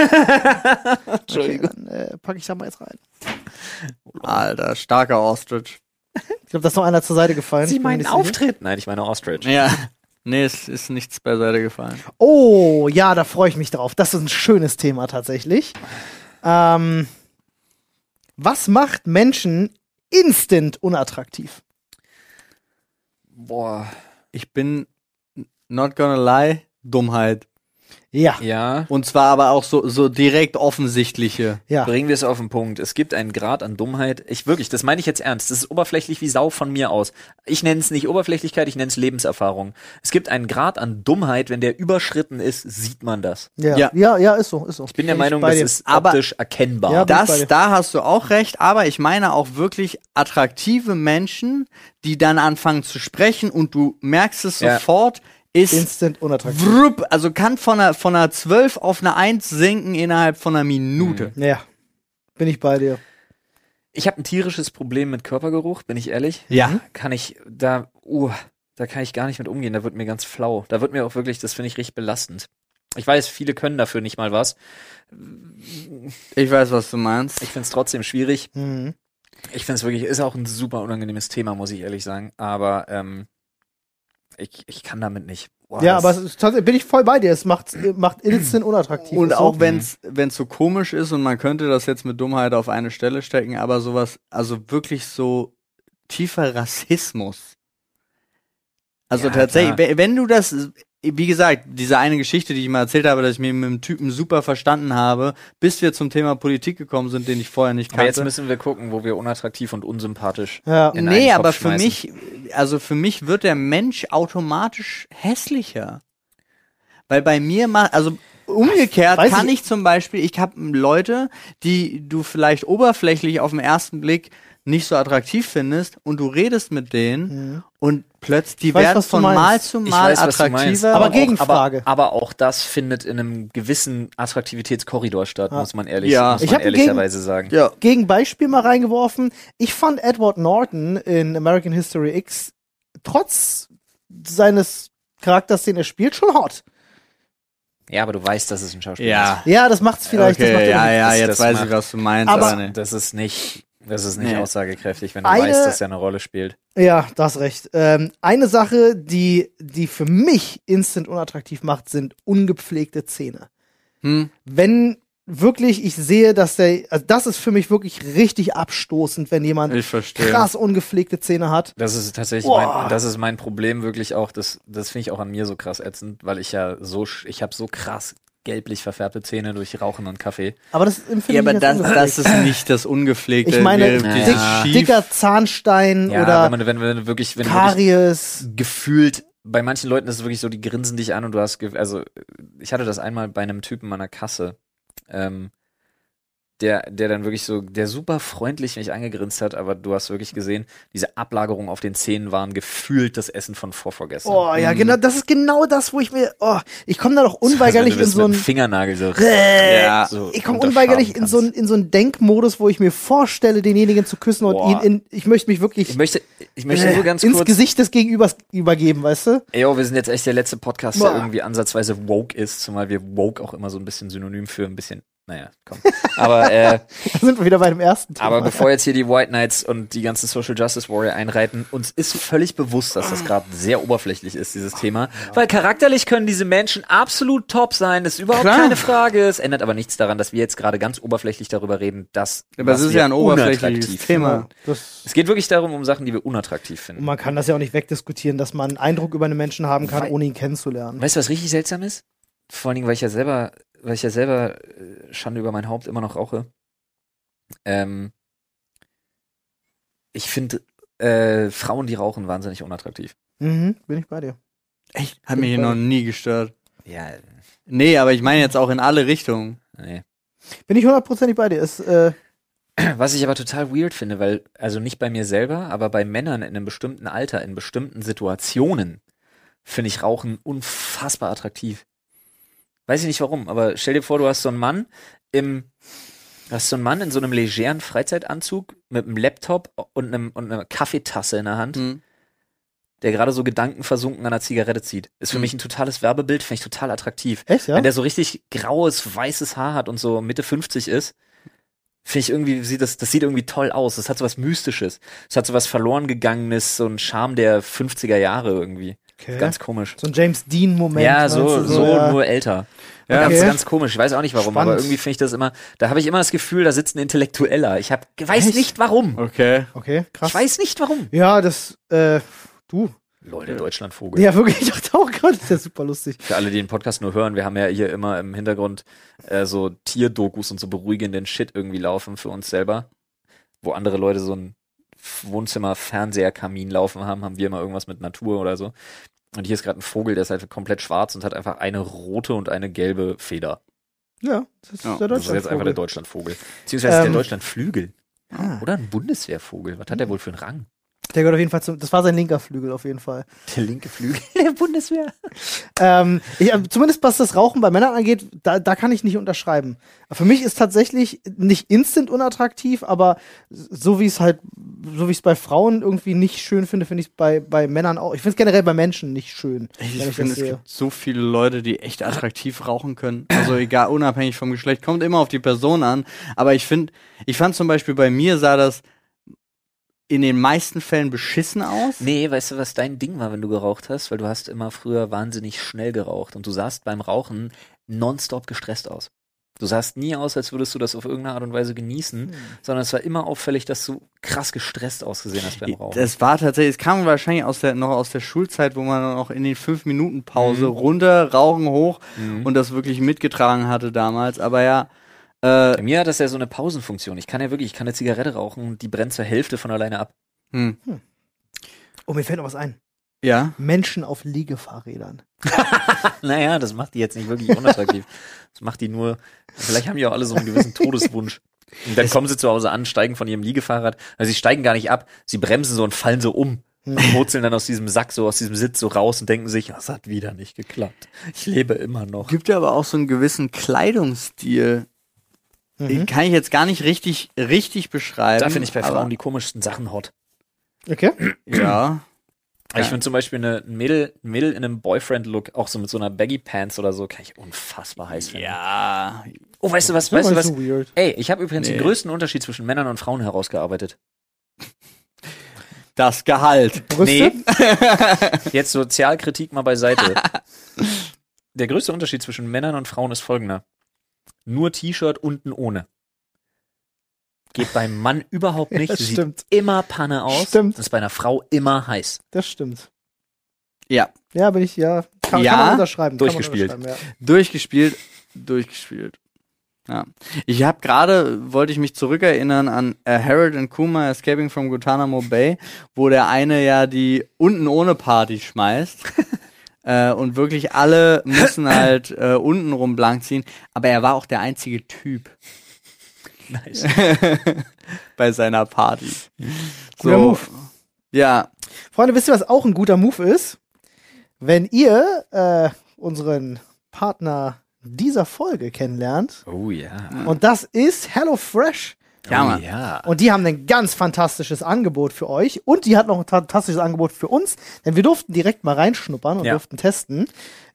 [SPEAKER 1] Okay, dann äh, packe ich da mal jetzt rein.
[SPEAKER 2] Alter, starker Ostrich.
[SPEAKER 1] Ich glaube, da ist noch einer zur Seite gefallen. Mir nicht sicher.
[SPEAKER 3] Auftritt? Nein, ich meine Ostrich.
[SPEAKER 2] Ja. Nee, es ist nichts beiseite gefallen.
[SPEAKER 1] Oh, ja, da freue ich mich drauf. Das ist ein schönes Thema tatsächlich. Ähm, was macht Menschen instant unattraktiv?
[SPEAKER 3] Boah.
[SPEAKER 2] Ich bin not gonna lie, Dummheit.
[SPEAKER 1] Ja,
[SPEAKER 3] Ja.
[SPEAKER 2] Und zwar aber auch so, so direkt offensichtliche.
[SPEAKER 1] ja.
[SPEAKER 3] Bringen wir es auf den Punkt. Es gibt einen Grad an Dummheit. Ich wirklich, das meine ich jetzt ernst. Das ist oberflächlich wie Sau von mir aus. Ich nenne es nicht Oberflächlichkeit, ich nenne es Lebenserfahrung. Es gibt einen Grad an Dummheit, wenn der überschritten ist, sieht man das.
[SPEAKER 1] Ja,
[SPEAKER 2] Ja.
[SPEAKER 1] ja, ja, ist so, ist so.
[SPEAKER 3] Ich bin der Meinung, das ist
[SPEAKER 2] Aber-
[SPEAKER 3] optisch erkennbar.
[SPEAKER 1] Ja, ich
[SPEAKER 2] Das,
[SPEAKER 1] dir.
[SPEAKER 2] da hast du auch recht, aber ich meine auch wirklich attraktive Menschen, die dann anfangen zu sprechen und du merkst es
[SPEAKER 3] Ja.
[SPEAKER 2] sofort, ist
[SPEAKER 1] instant unattraktiv.
[SPEAKER 2] Wrupp, also kann von einer, von einer 12 auf eine 1 sinken innerhalb von einer Minute.
[SPEAKER 1] Ja, bin ich bei dir.
[SPEAKER 3] Ich habe ein tierisches Problem mit Körpergeruch, bin ich ehrlich.
[SPEAKER 2] Ja.
[SPEAKER 3] Kann ich da, uh, da kann ich gar nicht mit umgehen. Da wird mir ganz flau. Da wird mir auch wirklich, das finde ich richtig belastend. Ich weiß, viele können dafür nicht mal was.
[SPEAKER 2] Ich weiß, was du meinst.
[SPEAKER 3] Ich finde es trotzdem schwierig.
[SPEAKER 1] Mhm.
[SPEAKER 3] Ich finde es wirklich, ist auch ein super unangenehmes Thema, muss ich ehrlich sagen. Aber ähm, ich, ich kann damit nicht. Boah,
[SPEAKER 1] Ja, aber es ist, tatsächlich- bin ich voll bei dir. Es macht, macht instant unattraktiv.
[SPEAKER 2] Und auch
[SPEAKER 1] so.
[SPEAKER 2] wenn's wenn's so komisch ist und man könnte das jetzt mit Dummheit auf eine Stelle stecken, aber sowas, also wirklich so tiefer Rassismus. Also
[SPEAKER 3] Ja,
[SPEAKER 2] tatsächlich,
[SPEAKER 3] klar.
[SPEAKER 2] we- wenn du das, wie gesagt, diese eine Geschichte, die ich mal erzählt habe, dass ich mich mit dem Typen super verstanden habe, bis wir zum Thema Politik gekommen sind, den ich vorher nicht
[SPEAKER 3] aber jetzt
[SPEAKER 2] kannte.
[SPEAKER 3] müssen wir gucken, wo wir unattraktiv und unsympathisch.
[SPEAKER 1] Ja.
[SPEAKER 3] in
[SPEAKER 2] Nee, aber für
[SPEAKER 3] schmeißen.
[SPEAKER 2] mich, also für mich wird der Mensch automatisch hässlicher. Weil bei mir mal, also umgekehrt
[SPEAKER 1] Weiß
[SPEAKER 2] kann
[SPEAKER 1] ich-
[SPEAKER 2] ich zum Beispiel, ich habe Leute, die du vielleicht oberflächlich auf den ersten Blick nicht so attraktiv findest und du redest mit denen und plötzlich, die
[SPEAKER 1] Mhm. weiß,
[SPEAKER 2] werden von
[SPEAKER 1] meinst.
[SPEAKER 2] Mal zu Mal
[SPEAKER 3] weiß,
[SPEAKER 2] attraktiver.
[SPEAKER 1] Aber
[SPEAKER 3] auch-
[SPEAKER 1] Gegenfrage.
[SPEAKER 3] Aber, aber auch das findet in einem gewissen Attraktivitätskorridor statt, muss man ehrlich,
[SPEAKER 2] Ja.
[SPEAKER 3] muss
[SPEAKER 1] Ich
[SPEAKER 3] man ehrlicherweise sagen.
[SPEAKER 2] ja.
[SPEAKER 1] Gegen Beispiel mal reingeworfen. Ich fand Edward Norton in American History X trotz seines Charakters, den er spielt, schon hot.
[SPEAKER 3] Ja, aber du weißt, dass es ein Schauspieler
[SPEAKER 2] Ja.
[SPEAKER 1] Ja, das macht's vielleicht. das macht
[SPEAKER 2] Okay, ja, ja,
[SPEAKER 3] das-
[SPEAKER 2] jetzt
[SPEAKER 3] das
[SPEAKER 2] weiß
[SPEAKER 3] macht-
[SPEAKER 2] ich, was du meinst.
[SPEAKER 1] Aber-
[SPEAKER 3] ist.
[SPEAKER 2] nee.
[SPEAKER 3] Das ist nicht, das ist nicht
[SPEAKER 2] Nee.
[SPEAKER 3] aussagekräftig, wenn du
[SPEAKER 1] Eine-
[SPEAKER 3] weißt, dass er eine Rolle spielt.
[SPEAKER 1] Ja, du hast recht. Ähm, eine Sache, die, die für mich instant unattraktiv macht, sind ungepflegte Zähne.
[SPEAKER 2] Hm?
[SPEAKER 1] Wenn wirklich ich sehe, dass der, also das ist für mich wirklich richtig abstoßend, wenn jemand
[SPEAKER 2] Ich verstehe.
[SPEAKER 1] krass ungepflegte Zähne hat.
[SPEAKER 3] Das ist tatsächlich
[SPEAKER 1] Boah.
[SPEAKER 3] mein, das ist mein Problem wirklich auch. Das, das finde ich auch an mir so krass ätzend, weil ich ja so, ich habe so krass gelblich verfärbte Zähne durch Rauchen und Kaffee.
[SPEAKER 1] Aber das empfinde
[SPEAKER 2] Ja,
[SPEAKER 1] ich
[SPEAKER 2] aber
[SPEAKER 1] als
[SPEAKER 2] das, das ist nicht das Ungepflegte.
[SPEAKER 1] Ich meine,
[SPEAKER 3] Ja.
[SPEAKER 1] dick, dicker Zahnstein
[SPEAKER 3] Ja,
[SPEAKER 1] oder
[SPEAKER 3] wenn man, wenn, wenn wirklich, wenn du wirklich
[SPEAKER 1] Karies.
[SPEAKER 3] gefühlt, bei manchen Leuten ist es wirklich so, die grinsen dich an und du hast, also ich hatte das einmal bei einem Typen an der Kasse, ähm, der, der dann wirklich so, der super freundlich mich angegrinst hat, aber du hast wirklich gesehen, diese Ablagerungen auf den Zähnen waren gefühlt das Essen von vorvorgestern.
[SPEAKER 1] Oh ja, genau, das ist genau das, wo ich mir, oh, ich komme da doch unweigerlich
[SPEAKER 3] du
[SPEAKER 1] in so
[SPEAKER 3] mit
[SPEAKER 1] ein,
[SPEAKER 3] dem Fingernagel so.
[SPEAKER 2] Ja.
[SPEAKER 3] so
[SPEAKER 1] ich komme unweigerlich in so ein, in so einen Denkmodus, wo ich mir vorstelle, denjenigen zu küssen und
[SPEAKER 3] Boah.
[SPEAKER 1] ihn in, ich möchte mich wirklich
[SPEAKER 3] Ich möchte, ich möchte nur ganz
[SPEAKER 1] ins
[SPEAKER 3] kurz.
[SPEAKER 1] Gesicht des Gegenübers übergeben, weißt du?
[SPEAKER 3] Ey, yo, wir sind jetzt echt der letzte Podcast,
[SPEAKER 1] Boah.
[SPEAKER 3] der irgendwie ansatzweise woke ist, zumal wir woke auch immer so ein bisschen synonym für ein bisschen, naja, komm. Aber, äh,
[SPEAKER 1] Da sind wir wieder bei dem ersten Thema.
[SPEAKER 3] aber bevor jetzt hier die White Knights und die ganzen Social Justice Warrior einreiten, uns ist völlig bewusst, dass das gerade sehr oberflächlich ist, dieses Thema. Weil charakterlich können diese Menschen absolut top sein, ist überhaupt
[SPEAKER 2] Klar.
[SPEAKER 3] keine Frage. Es ändert aber nichts daran, dass wir jetzt gerade ganz oberflächlich darüber reden, dass
[SPEAKER 2] Aber es ist
[SPEAKER 3] wir
[SPEAKER 2] ja ein oberflächliches Thema.
[SPEAKER 1] das,
[SPEAKER 3] Es geht wirklich darum, um Sachen, die wir unattraktiv
[SPEAKER 1] und
[SPEAKER 3] finden.
[SPEAKER 1] man kann das ja auch nicht wegdiskutieren, dass man einen Eindruck über einen Menschen haben kann,
[SPEAKER 3] Weil-
[SPEAKER 1] ohne ihn kennenzulernen.
[SPEAKER 3] Weißt du, was richtig seltsam ist? Vor allen Dingen, weil ich ja selber, weil ich ja selber äh, Schande über mein Haupt immer noch rauche. Ähm, ich finde äh, Frauen, die rauchen, wahnsinnig unattraktiv.
[SPEAKER 1] Mhm, bin ich bei dir.
[SPEAKER 2] Echt? Hat mich hier noch nie gestört.
[SPEAKER 3] Ja,
[SPEAKER 2] Nee, aber ich meine jetzt auch in alle Richtungen.
[SPEAKER 3] nee.
[SPEAKER 1] Bin ich hundertprozentig bei dir. Ist, äh,
[SPEAKER 3] Was ich aber total weird finde, weil, also nicht bei mir selber, aber bei Männern in einem bestimmten Alter, in bestimmten Situationen, finde ich Rauchen unfassbar attraktiv. Weiß ich nicht warum, aber stell dir vor, du hast so einen Mann im, hast so einen Mann in so einem legeren Freizeitanzug mit einem Laptop und, einem, und einer Kaffeetasse in der Hand,
[SPEAKER 2] Hm.
[SPEAKER 3] der gerade so gedankenversunken an einer Zigarette zieht. Ist für
[SPEAKER 2] Mhm.
[SPEAKER 3] mich ein totales Werbebild, finde ich total attraktiv.
[SPEAKER 1] Echt, ja?
[SPEAKER 3] Wenn der so richtig graues, weißes Haar hat und so Mitte 50 ist, finde ich irgendwie, sieht das, das sieht irgendwie toll aus. Das hat so was Mystisches. Das hat so was verloren gegangenes, so ein Charme der 50er Jahre irgendwie.
[SPEAKER 1] Okay.
[SPEAKER 3] Ganz komisch.
[SPEAKER 1] so ein James Dean-Moment.
[SPEAKER 3] ja, so,
[SPEAKER 1] du,
[SPEAKER 3] so,
[SPEAKER 1] ja.
[SPEAKER 3] nur älter.
[SPEAKER 2] Ja,
[SPEAKER 3] ganz,
[SPEAKER 1] okay.
[SPEAKER 3] ganz komisch. Ich weiß auch nicht warum,
[SPEAKER 1] Spannend.
[SPEAKER 3] aber irgendwie finde ich das immer, da habe ich immer das Gefühl, da sitzt ein Intellektueller. Ich hab, weiß
[SPEAKER 1] Echt?
[SPEAKER 3] nicht warum.
[SPEAKER 2] Okay.
[SPEAKER 1] Okay, krass.
[SPEAKER 3] Ich weiß nicht warum.
[SPEAKER 1] Ja, das, äh, du.
[SPEAKER 3] Der Deutschlandvogel.
[SPEAKER 1] Ja, wirklich, ich dachte auch gerade, das ist ja super lustig.
[SPEAKER 3] Für alle, die den Podcast nur hören, wir haben ja hier immer im Hintergrund äh, so Tierdokus und so beruhigenden Shit irgendwie laufen für uns selber. Wo andere Leute so ein Wohnzimmer-Fernseherkamin laufen haben, haben wir immer irgendwas mit Natur oder so. Und hier ist gerade ein Vogel, der ist halt komplett schwarz und hat einfach eine rote und eine gelbe Feder.
[SPEAKER 1] Ja, das ist
[SPEAKER 2] Ja,
[SPEAKER 1] der
[SPEAKER 3] Das ist jetzt einfach der
[SPEAKER 1] Deutschlandvogel.
[SPEAKER 3] Deutschlandvogel. Beziehungsweise
[SPEAKER 1] Ähm,
[SPEAKER 3] der Deutschlandflügel.
[SPEAKER 1] Ah,
[SPEAKER 3] Oder ein Bundeswehrvogel. Was hat der wohl für einen Rang?
[SPEAKER 1] Der gehört auf jeden Fall zum, das war sein linker Flügel auf jeden Fall.
[SPEAKER 3] Der linke Flügel der Bundeswehr.
[SPEAKER 1] Ähm, ich, äh, zumindest was das Rauchen bei Männern angeht, da, da kann ich nicht unterschreiben. Für mich ist tatsächlich nicht instant unattraktiv, aber so wie es halt, so wie ich es bei Frauen irgendwie nicht schön finde, finde ich es bei, bei Männern auch. Ich finde es generell bei Menschen nicht schön.
[SPEAKER 2] Ich,
[SPEAKER 1] wenn
[SPEAKER 2] finde, es gibt so viele Leute, die echt attraktiv rauchen können. Also egal, unabhängig vom Geschlecht, kommt immer auf die Person an. Aber ich finde, ich fand zum Beispiel bei mir sah das in den meisten Fällen beschissen aus.
[SPEAKER 3] Nee, weißt du, was dein Ding war, wenn du geraucht hast? Weil du hast immer früher wahnsinnig schnell geraucht und du sahst beim Rauchen nonstop gestresst aus. Du sahst nie aus, als würdest du das auf irgendeine Art und Weise genießen, sondern es war immer auffällig, dass du krass gestresst ausgesehen hast beim Rauchen.
[SPEAKER 2] Das war tatsächlich, es kam wahrscheinlich aus der, noch aus der Schulzeit, wo man noch in den fünf Minuten Pause runter, rauchen hoch
[SPEAKER 3] Mhm.
[SPEAKER 2] und das wirklich mitgetragen hatte damals. Aber ja, äh,
[SPEAKER 3] Bei mir hat das ja so eine Pausenfunktion. Ich kann ja wirklich, ich kann eine Zigarette rauchen und die brennt zur Hälfte von alleine ab.
[SPEAKER 2] hm,
[SPEAKER 1] Oh, mir fällt noch was ein.
[SPEAKER 2] ja.
[SPEAKER 1] Menschen auf Liegefahrrädern.
[SPEAKER 3] Naja, das macht die jetzt nicht wirklich unattraktiv. das macht die nur, vielleicht haben die auch alle so einen gewissen Todeswunsch. Und dann kommen sie zu Hause an, steigen von ihrem Liegefahrrad. Also sie steigen gar nicht ab, sie bremsen so und fallen so um. Und wurzeln dann aus diesem Sack, so aus diesem Sitz so raus und denken sich, das hat wieder nicht geklappt. Ich lebe immer noch.
[SPEAKER 2] Gibt ja aber auch so einen gewissen Kleidungsstil. Den kann ich jetzt gar nicht richtig, richtig beschreiben.
[SPEAKER 3] Da finde ich bei
[SPEAKER 2] aber-
[SPEAKER 3] Frauen die komischsten Sachen hot.
[SPEAKER 1] Okay.
[SPEAKER 2] Ja.
[SPEAKER 3] Ich finde zum Beispiel eine ein Mädel, Mädel in einem Boyfriend-Look, auch so mit so einer Baggy Pants oder so, kann ich unfassbar heiß finden.
[SPEAKER 2] Ja.
[SPEAKER 3] Oh, weißt du was,
[SPEAKER 1] Das
[SPEAKER 3] weißt
[SPEAKER 1] ist
[SPEAKER 3] du was?
[SPEAKER 1] so weird.
[SPEAKER 3] Ey, ich habe übrigens
[SPEAKER 2] Nee.
[SPEAKER 3] den größten Unterschied zwischen Männern und Frauen herausgearbeitet.
[SPEAKER 2] Das Gehalt.
[SPEAKER 1] Brüste?
[SPEAKER 3] Jetzt Sozialkritik mal beiseite. Der größte Unterschied zwischen Männern und Frauen ist folgender. Nur T-Shirt unten ohne. Geht beim Mann überhaupt nicht.
[SPEAKER 1] Ja,
[SPEAKER 3] Sieht
[SPEAKER 1] stimmt.
[SPEAKER 3] immer Panne aus.
[SPEAKER 1] Stimmt.
[SPEAKER 3] Ist bei einer Frau immer heiß.
[SPEAKER 1] Das stimmt.
[SPEAKER 2] Ja.
[SPEAKER 1] Ja, bin ich, ja. Kann,
[SPEAKER 2] Ja,
[SPEAKER 1] kann man unterschreiben. kann man
[SPEAKER 3] durchgespielt.
[SPEAKER 1] unterschreiben,
[SPEAKER 2] Durchgespielt, durchgespielt. Ja. Ich habe gerade, wollte ich mich zurückerinnern an äh, Harold and Kuma Escaping from Guantanamo Bay, wo der eine ja die unten ohne Party schmeißt. äh, und wirklich alle müssen halt äh, unten rum blank ziehen. Aber er war auch der einzige Typ
[SPEAKER 3] Nice.
[SPEAKER 2] bei seiner Party.
[SPEAKER 1] Guter Move.
[SPEAKER 2] Ja,
[SPEAKER 1] Freunde, wisst ihr, was auch ein guter Move ist? Wenn ihr äh, unseren Partner dieser Folge kennenlernt.
[SPEAKER 3] Oh ja.
[SPEAKER 1] Und das ist HelloFresh.
[SPEAKER 2] Ja,
[SPEAKER 3] oh, ja.
[SPEAKER 1] Und die haben ein ganz fantastisches Angebot für euch. Und die hat noch ein fantastisches Angebot für uns. Denn wir durften direkt mal reinschnuppern und
[SPEAKER 3] Ja.
[SPEAKER 1] durften testen.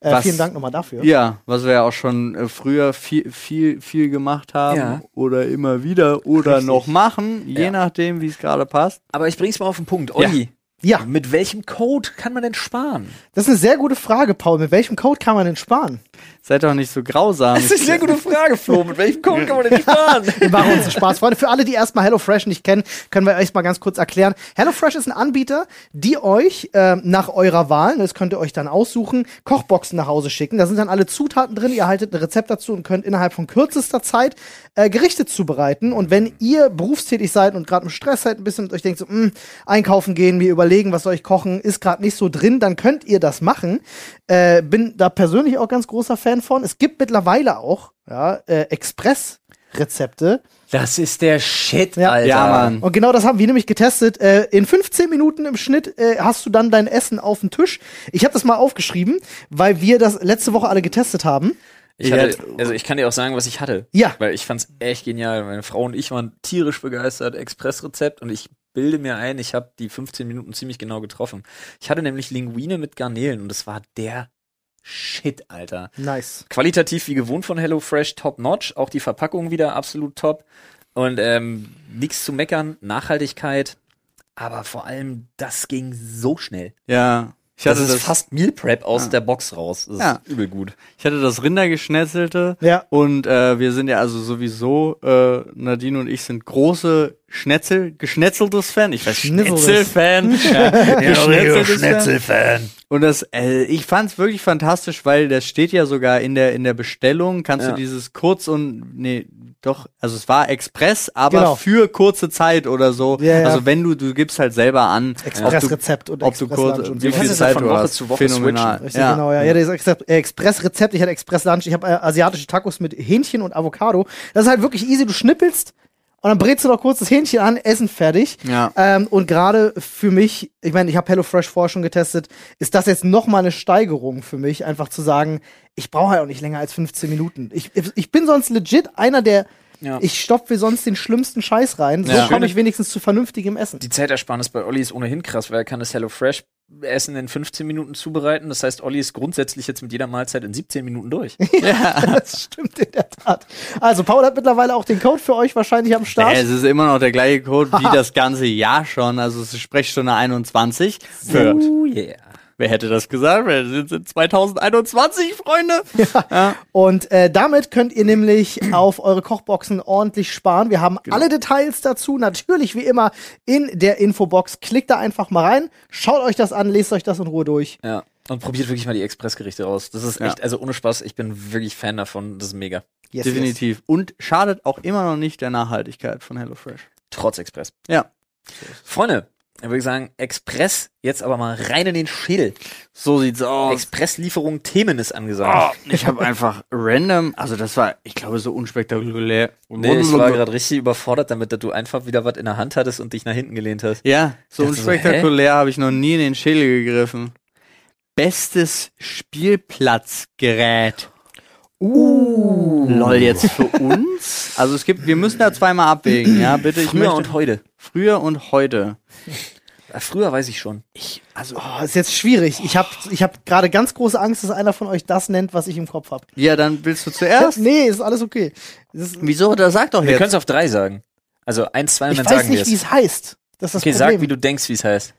[SPEAKER 1] Äh,
[SPEAKER 2] Was-
[SPEAKER 1] vielen Dank nochmal dafür.
[SPEAKER 2] Ja, was wir ja auch schon äh, früher viel, viel, viel gemacht haben
[SPEAKER 3] Ja.
[SPEAKER 2] oder immer wieder oder
[SPEAKER 3] Richtig.
[SPEAKER 2] noch machen, je
[SPEAKER 3] Ja.
[SPEAKER 2] nachdem, wie es gerade passt.
[SPEAKER 3] Aber ich bring's mal auf den Punkt. Olli,
[SPEAKER 1] Ja,
[SPEAKER 3] mit welchem Code kann man denn sparen?
[SPEAKER 1] das ist eine sehr gute Frage, Paul. Mit welchem Code kann man denn sparen?
[SPEAKER 2] Seid doch nicht so grausam.
[SPEAKER 3] Das ist eine sehr gute Frage, Flo. Mit welchem Code kann man denn sparen?
[SPEAKER 1] Wir machen uns Spaß, Freunde. Für alle, die erstmal HelloFresh nicht kennen, können wir euch mal ganz kurz erklären. HelloFresh ist ein Anbieter, die euch äh, nach eurer Wahl, das könnt ihr euch dann aussuchen, Kochboxen nach Hause schicken. Da sind dann alle Zutaten drin. Ihr erhaltet ein Rezept dazu und könnt innerhalb von kürzester Zeit äh, Gerichte zubereiten. Und wenn ihr berufstätig seid und gerade im Stress seid, ein bisschen und euch denkt so, mh, einkaufen gehen, mir überlegen, was soll ich kochen, ist gerade nicht so drin, dann könnt ihr das machen. Äh, bin da persönlich auch ganz großer Fan von. Es gibt mittlerweile auch ja, äh, Express Rezepte.
[SPEAKER 3] Das ist der Shit,
[SPEAKER 1] Ja.
[SPEAKER 3] Alter.
[SPEAKER 2] Ja, Mann.
[SPEAKER 1] Und genau das haben wir nämlich getestet. Äh, in 15 Minuten im Schnitt äh, hast du dann dein Essen auf dem Tisch. Ich habe das mal aufgeschrieben, weil wir das letzte Woche alle getestet haben.
[SPEAKER 3] Ich hatte, also ich kann dir auch sagen, was ich hatte.
[SPEAKER 1] Ja.
[SPEAKER 3] Weil ich fand's echt genial. Meine Frau und ich waren tierisch begeistert. Expressrezept und ich bilde mir ein, ich habe die 15 Minuten ziemlich genau getroffen. Ich hatte nämlich Linguine mit Garnelen und es war der Shit, Alter.
[SPEAKER 1] Nice.
[SPEAKER 3] Qualitativ wie gewohnt von HelloFresh, top notch. Auch die Verpackung wieder absolut top. Und ähm, nichts zu meckern, Nachhaltigkeit. Aber vor allem, das ging so schnell.
[SPEAKER 2] Ja. Ich
[SPEAKER 3] Das
[SPEAKER 2] hatte
[SPEAKER 3] ist
[SPEAKER 2] das,
[SPEAKER 3] fast Meal Prep aus
[SPEAKER 2] Ja.
[SPEAKER 3] der Box raus. Das
[SPEAKER 2] Ja.
[SPEAKER 3] ist übel gut.
[SPEAKER 2] ich hatte das Rindergeschnetzelte.
[SPEAKER 1] Ja.
[SPEAKER 2] Und äh, wir sind ja also sowieso, äh, Nadine und ich sind große Schnetzel, geschnetzeltes Fan. Ich weiß,
[SPEAKER 1] Schnitzeltes.
[SPEAKER 2] Schnetzel-Fan. ja, geschnetzeltes Fan.
[SPEAKER 3] Schnetzel-Fan.
[SPEAKER 2] Und das, äh, ich fand's wirklich fantastisch, weil das steht ja sogar in der in der Bestellung. Kannst
[SPEAKER 3] Ja.
[SPEAKER 2] du dieses kurz und nee, doch, also es war Express, aber
[SPEAKER 1] Genau.
[SPEAKER 2] für kurze Zeit oder so.
[SPEAKER 1] Ja, ja.
[SPEAKER 2] Also wenn du du gibst halt selber an,
[SPEAKER 1] Expressrezept und
[SPEAKER 2] ob du kurz,
[SPEAKER 1] und
[SPEAKER 2] wie viel Zeit
[SPEAKER 3] von
[SPEAKER 2] du
[SPEAKER 3] Woche
[SPEAKER 2] hast.
[SPEAKER 3] zu Woche
[SPEAKER 2] Phänomenal.
[SPEAKER 1] Richtig,
[SPEAKER 2] ja.
[SPEAKER 1] genau, ja. ja das Express- äh, Expressrezept, ich hatte Expresslunch, ich habe äh, asiatische Tacos mit Hähnchen und Avocado. Das ist halt wirklich easy, du schnippelst und dann brätst du noch kurz das Hähnchen an, Essen fertig.
[SPEAKER 2] Ja.
[SPEAKER 1] Ähm, und gerade für mich, ich meine, ich habe HelloFresh vorher schon getestet, ist das jetzt noch mal eine Steigerung für mich, einfach zu sagen, ich brauche halt auch nicht länger als 15 Minuten. Ich, ich bin sonst legit einer, der
[SPEAKER 3] Ja.
[SPEAKER 1] ich stopfe sonst den schlimmsten Scheiß rein. So
[SPEAKER 2] Ja.
[SPEAKER 1] komme ich wenigstens zu vernünftigem Essen.
[SPEAKER 3] Die Zeitersparnis bei Olli ist ohnehin krass, weil er kann das HelloFresh Essen in 15 Minuten zubereiten. Das heißt, Olli ist grundsätzlich jetzt mit jeder Mahlzeit in 17 Minuten durch.
[SPEAKER 1] Das stimmt in der Tat. Also, Paul hat mittlerweile auch den Code für euch wahrscheinlich am Start.
[SPEAKER 2] Ja, es ist immer noch der gleiche Code wie das ganze Jahr schon. Also es ist Sprechstunde 21. Für,
[SPEAKER 3] Oh yeah.
[SPEAKER 2] Wer hätte das gesagt? Wir sind in 2021, Freunde.
[SPEAKER 1] Und äh, damit könnt ihr nämlich auf eure Kochboxen ordentlich sparen. Wir haben
[SPEAKER 2] Genau.
[SPEAKER 1] alle Details dazu, natürlich wie immer in der Infobox. Klickt da einfach mal rein, schaut euch das an, lest euch das in Ruhe durch.
[SPEAKER 3] Ja. Und probiert wirklich mal die Expressgerichte aus. Das ist
[SPEAKER 2] Ja.
[SPEAKER 3] echt, also ohne Spaß, ich bin wirklich Fan davon. Das ist mega.
[SPEAKER 1] Yes,
[SPEAKER 2] Definitiv. Und schadet auch immer noch nicht der Nachhaltigkeit von HelloFresh.
[SPEAKER 3] Trotz Express.
[SPEAKER 2] Ja.
[SPEAKER 3] Freunde, dann würde ich sagen, Express, jetzt aber mal rein in den Schädel.
[SPEAKER 2] So sieht's aus.
[SPEAKER 3] Expresslieferung Themen ist angesagt.
[SPEAKER 2] Oh, ich habe einfach random, also das war, ich glaube, so unspektakulär.
[SPEAKER 3] Nee, ich war gerade richtig überfordert damit, dass du einfach wieder was in der Hand hattest und dich nach hinten gelehnt hast.
[SPEAKER 2] ja, so
[SPEAKER 3] dachte so,
[SPEAKER 2] unspektakulär habe ich noch nie in den Schädel gegriffen. Bestes Spielplatzgerät.
[SPEAKER 1] Uh.
[SPEAKER 2] Lol, jetzt für uns? Also es gibt, wir müssen da zweimal abwägen, ja, bitte. Ich
[SPEAKER 3] Früher
[SPEAKER 2] möchte,
[SPEAKER 3] und heute.
[SPEAKER 2] früher und heute.
[SPEAKER 3] Äh, Früher weiß ich schon.
[SPEAKER 2] Ich, also,
[SPEAKER 1] Oh, ist jetzt schwierig. Ich habe ich hab gerade ganz große Angst, dass einer von euch das nennt, was ich im Kopf habe.
[SPEAKER 2] ja, dann willst du zuerst?
[SPEAKER 1] Nee, ist alles okay. Ist,
[SPEAKER 2] Wieso? Da sag doch
[SPEAKER 3] Wir können
[SPEAKER 2] jetzt.
[SPEAKER 3] es auf drei sagen. Also eins, zwei und
[SPEAKER 1] ich
[SPEAKER 3] dann
[SPEAKER 1] weiß
[SPEAKER 3] sagen wir
[SPEAKER 1] nicht, wie
[SPEAKER 3] es.
[SPEAKER 1] heißt. Das ist das
[SPEAKER 3] Okay,
[SPEAKER 1] Problem.
[SPEAKER 3] sag, wie du denkst, wie es heißt.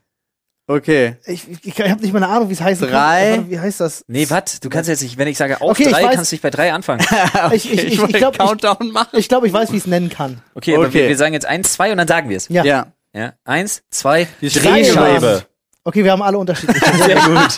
[SPEAKER 2] Okay.
[SPEAKER 1] ich ich, ich habe nicht mal eine Ahnung, wie es heißt.
[SPEAKER 2] Drei.
[SPEAKER 1] Wie heißt das?
[SPEAKER 3] Nee, was? Du kannst jetzt nicht, wenn ich sage auf
[SPEAKER 1] Okay, ich
[SPEAKER 3] drei,
[SPEAKER 1] weiß-
[SPEAKER 3] kannst du nicht bei drei anfangen.
[SPEAKER 1] Ich, ich, ich, ich
[SPEAKER 2] wollte
[SPEAKER 1] glaube, ich,
[SPEAKER 2] Countdown machen.
[SPEAKER 1] ich, glaub, ich weiß, wie ich es nennen kann.
[SPEAKER 3] Okay, aber
[SPEAKER 2] Okay.
[SPEAKER 3] wir, wir sagen jetzt eins, zwei und dann sagen wir es.
[SPEAKER 1] Ja.
[SPEAKER 2] Ja.
[SPEAKER 3] Ja, eins, zwei,
[SPEAKER 2] Die
[SPEAKER 3] Drehscheibe.
[SPEAKER 1] Okay, wir haben alle unterschiedliche.
[SPEAKER 3] Sehr gut.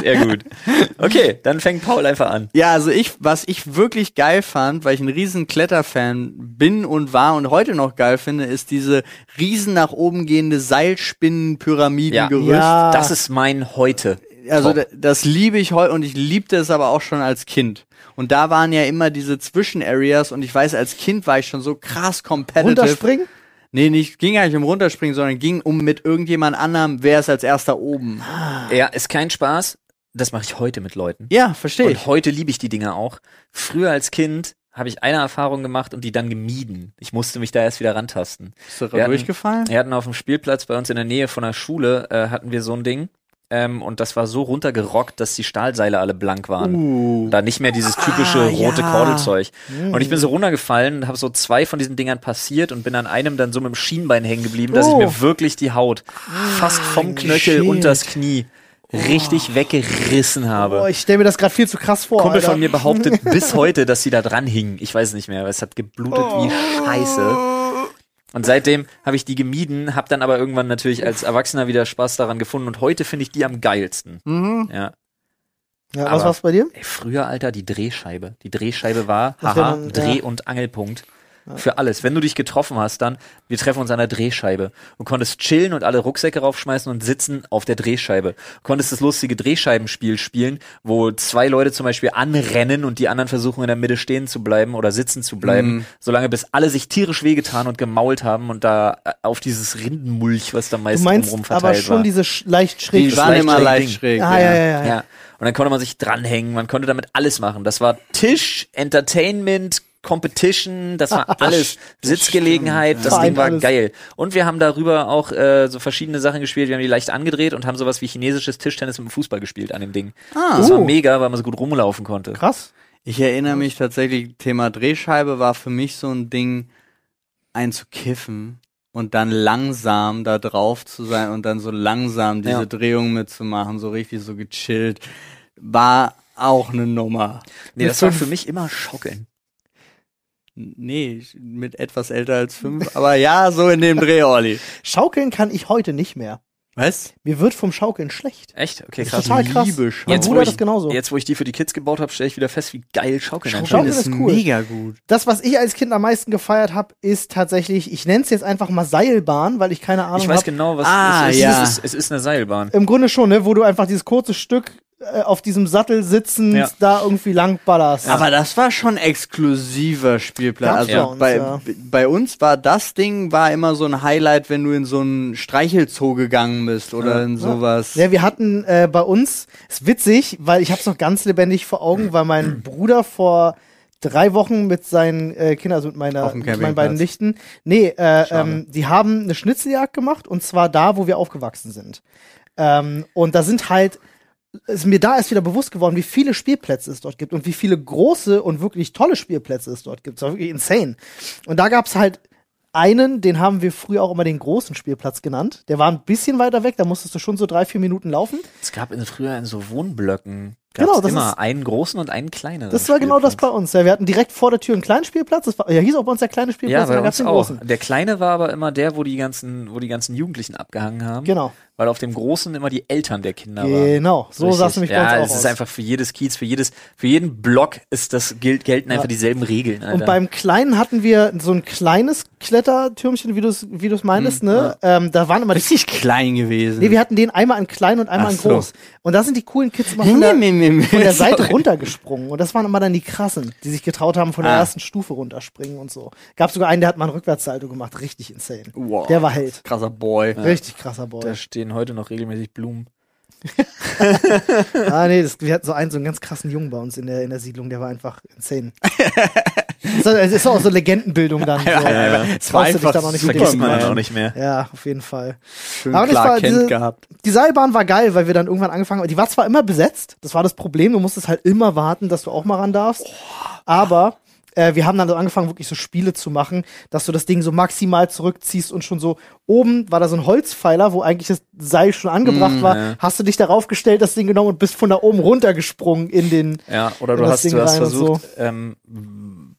[SPEAKER 3] Sehr gut. Okay, dann fängt Paul einfach an.
[SPEAKER 2] Ja, also ich, was ich wirklich geil fand, weil ich ein riesen Kletterfan bin und war und heute noch geil finde, ist diese riesen nach oben gehende Seilspinnen-Pyramidengerüst.
[SPEAKER 1] Ja.
[SPEAKER 3] Das ist mein heute.
[SPEAKER 2] Also
[SPEAKER 3] Top.
[SPEAKER 2] da, das liebe ich heute und ich liebte es aber auch schon als Kind. Und da waren ja immer diese Zwischenareas und ich weiß, als Kind war ich schon so krass competitive.
[SPEAKER 1] Runterspringen?
[SPEAKER 2] Nee, nicht, ging nicht um runterspringen, sondern ging um mit irgendjemand anderem, wer ist als erster oben.
[SPEAKER 3] Ja, ist kein Spaß. Das mache ich heute mit Leuten.
[SPEAKER 2] Ja, verstehe.
[SPEAKER 3] Und heute liebe ich die Dinger auch. Früher als Kind habe ich eine Erfahrung gemacht und die dann gemieden. Ich musste mich da erst wieder rantasten.
[SPEAKER 2] Ist da
[SPEAKER 3] Wir hatten-
[SPEAKER 2] durchgefallen?
[SPEAKER 3] Wir hatten auf dem Spielplatz bei uns in der Nähe von der Schule, äh, hatten wir so ein Ding. Ähm, und das war so runtergerockt, dass die Stahlseile alle blank waren.
[SPEAKER 2] Uh.
[SPEAKER 3] Da nicht mehr dieses typische
[SPEAKER 2] Ah,
[SPEAKER 3] rote
[SPEAKER 2] ja.
[SPEAKER 3] Kordelzeug. Und ich bin so runtergefallen und habe so zwei von diesen Dingern passiert und bin an einem dann so mit dem Schienbein hängen geblieben, dass
[SPEAKER 1] Oh.
[SPEAKER 3] ich mir wirklich die Haut fast vom Knöchel
[SPEAKER 1] shit.
[SPEAKER 3] unters Knie richtig weggerissen habe.
[SPEAKER 1] Boah, ich stelle mir das gerade viel zu krass vor.
[SPEAKER 3] Kumpel
[SPEAKER 1] Alter.
[SPEAKER 3] von mir behauptet bis heute, dass sie da dran hingen. Ich weiß es nicht mehr, aber es hat geblutet wie Scheiße. Und seitdem habe ich die gemieden, habe dann aber irgendwann natürlich als Erwachsener wieder Spaß daran gefunden und heute finde ich die am geilsten.
[SPEAKER 2] Mhm.
[SPEAKER 3] Ja.
[SPEAKER 1] Ja, was
[SPEAKER 3] aber-
[SPEAKER 1] war's bei dir?
[SPEAKER 3] Ey, früher, Alter, die Drehscheibe. Die Drehscheibe war, haha, Dreh- und Angelpunkt. Für alles. Wenn du dich getroffen hast, dann, wir treffen uns an der Drehscheibe und konntest chillen und alle Rucksäcke raufschmeißen und sitzen auf der Drehscheibe. Konntest das lustige Drehscheibenspiel spielen, wo zwei Leute zum Beispiel anrennen und die anderen versuchen in der Mitte stehen zu bleiben oder sitzen zu bleiben,
[SPEAKER 2] Mhm.
[SPEAKER 3] solange bis alle sich tierisch wehgetan und gemault haben und da äh, auf dieses Rindenmulch, was da meist
[SPEAKER 1] meinst
[SPEAKER 3] drumherum
[SPEAKER 1] aber
[SPEAKER 3] verteilt
[SPEAKER 1] schon
[SPEAKER 3] war.
[SPEAKER 1] diese sch leicht schräg.
[SPEAKER 2] Die waren immer leicht schräg.
[SPEAKER 1] ah, ja, ja, ja.
[SPEAKER 3] Ja. Und dann konnte man sich dranhängen, man konnte damit alles machen. Das war Tisch, Entertainment, Competition, das war alles. Sitzgelegenheit, das
[SPEAKER 1] Vereint
[SPEAKER 3] Ding war
[SPEAKER 1] alles.
[SPEAKER 3] geil. Und wir haben darüber auch äh, so verschiedene Sachen gespielt. Wir haben die leicht angedreht und haben sowas wie chinesisches Tischtennis mit dem Fußball gespielt an dem Ding.
[SPEAKER 2] Ah.
[SPEAKER 3] Das war
[SPEAKER 1] Uh.
[SPEAKER 3] mega, weil man so gut rumlaufen konnte.
[SPEAKER 1] Krass.
[SPEAKER 2] Ich erinnere mich tatsächlich, Thema Drehscheibe war für mich so ein Ding, einzukiffen und dann langsam da drauf zu sein und dann so langsam diese
[SPEAKER 3] Ja.
[SPEAKER 2] Drehung mitzumachen, so richtig so gechillt, war auch eine Nummer.
[SPEAKER 3] Nee, das war für mich immer Schaukeln.
[SPEAKER 2] Nee, mit etwas älter als fünf, aber ja, so in dem Dreh, Olli.
[SPEAKER 1] Schaukeln kann ich heute nicht mehr.
[SPEAKER 2] Was?
[SPEAKER 1] Mir wird vom Schaukeln schlecht.
[SPEAKER 3] Echt? Okay, krass.
[SPEAKER 1] total krass.
[SPEAKER 2] liebe
[SPEAKER 1] Mein
[SPEAKER 2] Schaukeln.
[SPEAKER 3] Jetzt,
[SPEAKER 1] Bruder
[SPEAKER 3] ich-
[SPEAKER 1] das genauso.
[SPEAKER 3] Jetzt, wo ich die für die Kids gebaut habe, stelle ich wieder fest, wie geil Schaukeln einfach
[SPEAKER 1] Schaukeln
[SPEAKER 3] ist.
[SPEAKER 1] ist cool.
[SPEAKER 2] mega gut.
[SPEAKER 1] Das, was ich als Kind am meisten gefeiert habe, ist tatsächlich, ich nenne es jetzt einfach mal Seilbahn, weil ich keine Ahnung
[SPEAKER 3] Ich weiß
[SPEAKER 1] habe.
[SPEAKER 3] genau, was
[SPEAKER 2] Ah,
[SPEAKER 3] es ist.
[SPEAKER 2] ja.
[SPEAKER 3] Es, ist. es ist eine Seilbahn.
[SPEAKER 1] Im Grunde schon, ne, wo du einfach dieses kurze Stück auf diesem Sattel sitzend
[SPEAKER 3] Ja.
[SPEAKER 1] da irgendwie lang ballerst.
[SPEAKER 2] Aber das war schon exklusiver Spielplatz. Also
[SPEAKER 1] bei uns,
[SPEAKER 2] bei,
[SPEAKER 1] ja.
[SPEAKER 2] bei uns war das Ding war immer so ein Highlight, wenn du in so einen Streichelzoo gegangen bist oder in sowas.
[SPEAKER 1] Ja, wir hatten äh, bei uns, ist witzig, weil ich habe es noch ganz lebendig vor Augen, weil mein Bruder vor drei Wochen mit seinen äh, Kindern, also mit, meiner, mit meinen beiden Nichten, nee, äh, ähm, die haben eine Schnitzeljagd gemacht und zwar da, wo wir aufgewachsen sind. Ähm, und da sind halt, ist mir da erst wieder bewusst geworden, wie viele Spielplätze es dort gibt und wie viele große und wirklich tolle Spielplätze es dort gibt. Das war wirklich insane. Und da gab's halt einen, den haben wir früher auch immer den großen Spielplatz genannt. Der war ein bisschen weiter weg, da musstest du schon so drei, vier Minuten laufen.
[SPEAKER 3] Es gab in, früher in so Wohnblöcken
[SPEAKER 1] Genau,
[SPEAKER 3] gab's
[SPEAKER 1] das
[SPEAKER 3] immer
[SPEAKER 1] ist-
[SPEAKER 3] einen großen und einen kleineren.
[SPEAKER 1] Das war genau das bei uns. Ja, wir hatten direkt vor der Tür einen kleinen Spielplatz. Das war, ja, hieß auch bei uns der kleine Spielplatz.
[SPEAKER 3] Ja,
[SPEAKER 1] und
[SPEAKER 3] bei uns
[SPEAKER 1] den
[SPEAKER 3] auch.
[SPEAKER 1] großen.
[SPEAKER 3] Der kleine war aber immer der, wo die ganzen, wo die ganzen Jugendlichen abgehangen haben.
[SPEAKER 1] Genau,
[SPEAKER 3] Weil auf dem großen immer die Eltern der Kinder waren.
[SPEAKER 1] genau. So sah es nämlich bei
[SPEAKER 3] ja,
[SPEAKER 1] uns auch
[SPEAKER 3] es ist einfach für jedes Kiez, für jedes, für jeden Block ist das gilt, gelten einfach dieselben Regeln. Alter.
[SPEAKER 1] und beim Kleinen hatten wir so ein kleines Klettertürmchen, wie du es wie du's meintest, ne? Ähm, da waren immer die.
[SPEAKER 2] Richtig klein gewesen.
[SPEAKER 1] Nee, wir hatten den einmal in klein und einmal
[SPEAKER 2] Ach
[SPEAKER 1] in
[SPEAKER 2] so.
[SPEAKER 1] groß. Und da sind die coolen Kids immer von der,
[SPEAKER 2] Nee, nee, nee,
[SPEAKER 1] von der Seite
[SPEAKER 2] sorry.
[SPEAKER 1] runtergesprungen. Und das waren immer dann die krassen, die sich getraut haben, von der
[SPEAKER 2] Ah.
[SPEAKER 1] ersten Stufe runterspringen und so. Gab sogar einen, der hat mal ein Rückwärtssalto gemacht. Richtig insane.
[SPEAKER 2] Wow.
[SPEAKER 1] Der war Held.
[SPEAKER 2] Krasser Boy.
[SPEAKER 1] Richtig krasser Boy.
[SPEAKER 3] da stehen heute noch regelmäßig Blumen.
[SPEAKER 1] Ah, nee, das, wir hatten so einen, so einen ganz krassen Jungen bei uns in der, in der Siedlung, der war einfach insane. es ist auch so Legendenbildung dann. So.
[SPEAKER 2] Ja, ja, ja. Es war
[SPEAKER 1] du dich
[SPEAKER 2] einfach
[SPEAKER 1] da noch nicht
[SPEAKER 3] Vergisst man dann auch nicht mehr.
[SPEAKER 1] Ja, auf jeden Fall.
[SPEAKER 2] Schön
[SPEAKER 1] Aber war
[SPEAKER 2] klar Kent
[SPEAKER 1] diese-
[SPEAKER 2] gehabt.
[SPEAKER 1] Die Seilbahn war geil, weil wir dann irgendwann angefangen haben. Die war zwar immer besetzt, das war das Problem, du musstest halt immer warten, dass du auch mal ran darfst. Aber äh, wir haben dann so angefangen, wirklich so Spiele zu machen, dass du das Ding so maximal zurückziehst und schon so oben war da so ein Holzpfeiler, wo eigentlich das Seil schon angebracht war.
[SPEAKER 3] ja.
[SPEAKER 1] Hast du dich darauf gestellt, das Ding genommen und bist von da oben runtergesprungen in den.
[SPEAKER 3] Ja, oder du hast, du hast versucht, ähm,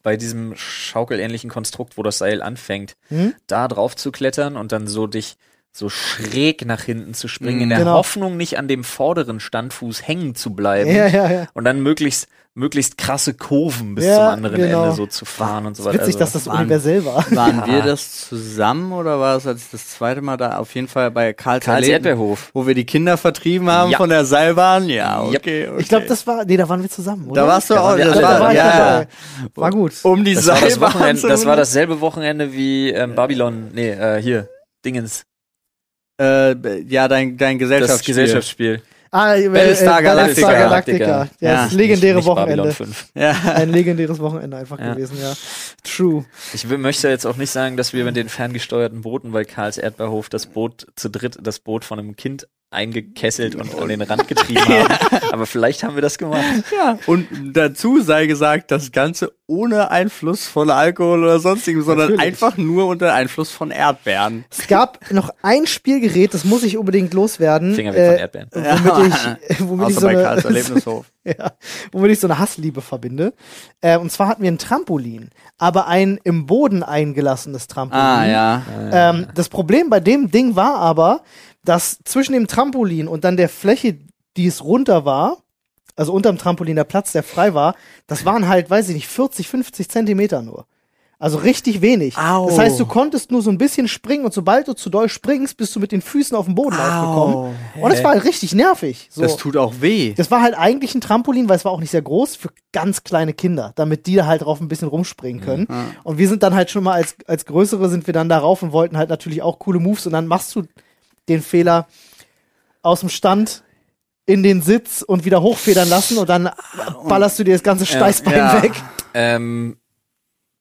[SPEAKER 3] bei diesem schaukelähnlichen Konstrukt, wo das Seil anfängt,
[SPEAKER 1] Hm?
[SPEAKER 3] da drauf zu klettern und dann so dich so schräg nach hinten zu springen, in der
[SPEAKER 1] Genau.
[SPEAKER 3] Hoffnung, nicht an dem vorderen Standfuß hängen zu bleiben.
[SPEAKER 1] Ja, ja, ja.
[SPEAKER 3] Und dann möglichst, möglichst krasse Kurven bis
[SPEAKER 1] Ja,
[SPEAKER 3] zum anderen
[SPEAKER 1] genau.
[SPEAKER 3] Ende so zu fahren und so weiter.
[SPEAKER 1] Witzig,
[SPEAKER 3] Also,
[SPEAKER 1] dass das
[SPEAKER 2] waren-
[SPEAKER 1] universell war.
[SPEAKER 2] Waren
[SPEAKER 3] Ja.
[SPEAKER 2] wir das zusammen oder war es als das zweite Mal da? Auf jeden Fall bei Karls,
[SPEAKER 3] Karls Erdbeerhof.
[SPEAKER 2] Wo wir die Kinder vertrieben haben
[SPEAKER 3] Ja.
[SPEAKER 2] von der Seilbahn? Ja, okay, okay.
[SPEAKER 1] Ich glaube, das war. Nee, da waren wir zusammen, oder?
[SPEAKER 2] Da warst du
[SPEAKER 3] Da
[SPEAKER 2] auch. Das
[SPEAKER 3] alle
[SPEAKER 2] war,
[SPEAKER 1] war
[SPEAKER 2] ja.
[SPEAKER 1] War gut.
[SPEAKER 2] Um die
[SPEAKER 3] Das war das,
[SPEAKER 2] Seilbahn
[SPEAKER 3] Wochenende,
[SPEAKER 2] zu
[SPEAKER 3] das war dasselbe Wochenende wie ähm, Babylon, nee, äh, hier, Dingens,
[SPEAKER 2] Äh, ja, dein, dein
[SPEAKER 3] das
[SPEAKER 2] Gesellschaftsspiel.
[SPEAKER 3] Gesellschaftsspiel.
[SPEAKER 1] Ah, äh,
[SPEAKER 2] Battlestar
[SPEAKER 1] äh,
[SPEAKER 2] Galactica.
[SPEAKER 1] Battlestar Galactica. Ja,
[SPEAKER 2] Ja,
[SPEAKER 1] das legendäre
[SPEAKER 3] nicht, nicht
[SPEAKER 1] Wochenende.
[SPEAKER 3] Babylon 5.
[SPEAKER 2] Ja.
[SPEAKER 1] Ein legendäres Wochenende einfach
[SPEAKER 3] Ja.
[SPEAKER 1] gewesen, ja. True.
[SPEAKER 3] Ich will, möchte jetzt auch nicht sagen, dass wir mit den ferngesteuerten Booten bei Karls Erdbeerhof das Boot zu dritt, das Boot von einem Kind eingekesselt und an den Rand getrieben haben. Aber vielleicht haben wir das gemacht.
[SPEAKER 2] ja. Und dazu sei gesagt, das Ganze ohne Einfluss von Alkohol oder sonstigem, sondern
[SPEAKER 1] Natürlich.
[SPEAKER 2] einfach nur unter Einfluss von Erdbeeren.
[SPEAKER 1] Es gab noch ein Spielgerät, das muss ich unbedingt loswerden.
[SPEAKER 3] Finger weg von
[SPEAKER 1] äh,
[SPEAKER 3] Erdbeeren.
[SPEAKER 1] Womit ich, womit ich
[SPEAKER 2] Außer
[SPEAKER 1] so
[SPEAKER 2] bei Karls
[SPEAKER 1] eine,
[SPEAKER 2] Erlebnishof.
[SPEAKER 1] ja, womit ich so eine Hassliebe verbinde. Äh, und zwar hatten wir ein Trampolin, aber ein im Boden eingelassenes Trampolin.
[SPEAKER 2] Ah, ja.
[SPEAKER 1] Ähm, das Problem bei dem Ding war aber, dass zwischen dem Trampolin und dann der Fläche, die es runter war, also unterm Trampolin der Platz, der frei war, das waren halt, weiß ich nicht, 40, 50 Zentimeter nur. Also richtig wenig.
[SPEAKER 2] Au.
[SPEAKER 1] Das heißt, du konntest nur so ein bisschen springen und sobald du zu doll springst, bist du mit den Füßen auf den Boden aufgekommen. Und es war halt richtig nervig. So.
[SPEAKER 2] Das tut auch weh.
[SPEAKER 1] Das war halt eigentlich ein Trampolin, weil es war auch nicht sehr groß, für ganz kleine Kinder, damit die da halt drauf ein bisschen rumspringen können. Und wir sind dann halt schon mal als, als Größere sind wir dann darauf und wollten halt natürlich auch coole Moves und dann machst du den Fehler aus dem Stand in den Sitz und wieder hochfedern lassen und dann ballerst du dir das ganze Steißbein
[SPEAKER 2] Ja.
[SPEAKER 1] weg.
[SPEAKER 3] Ähm,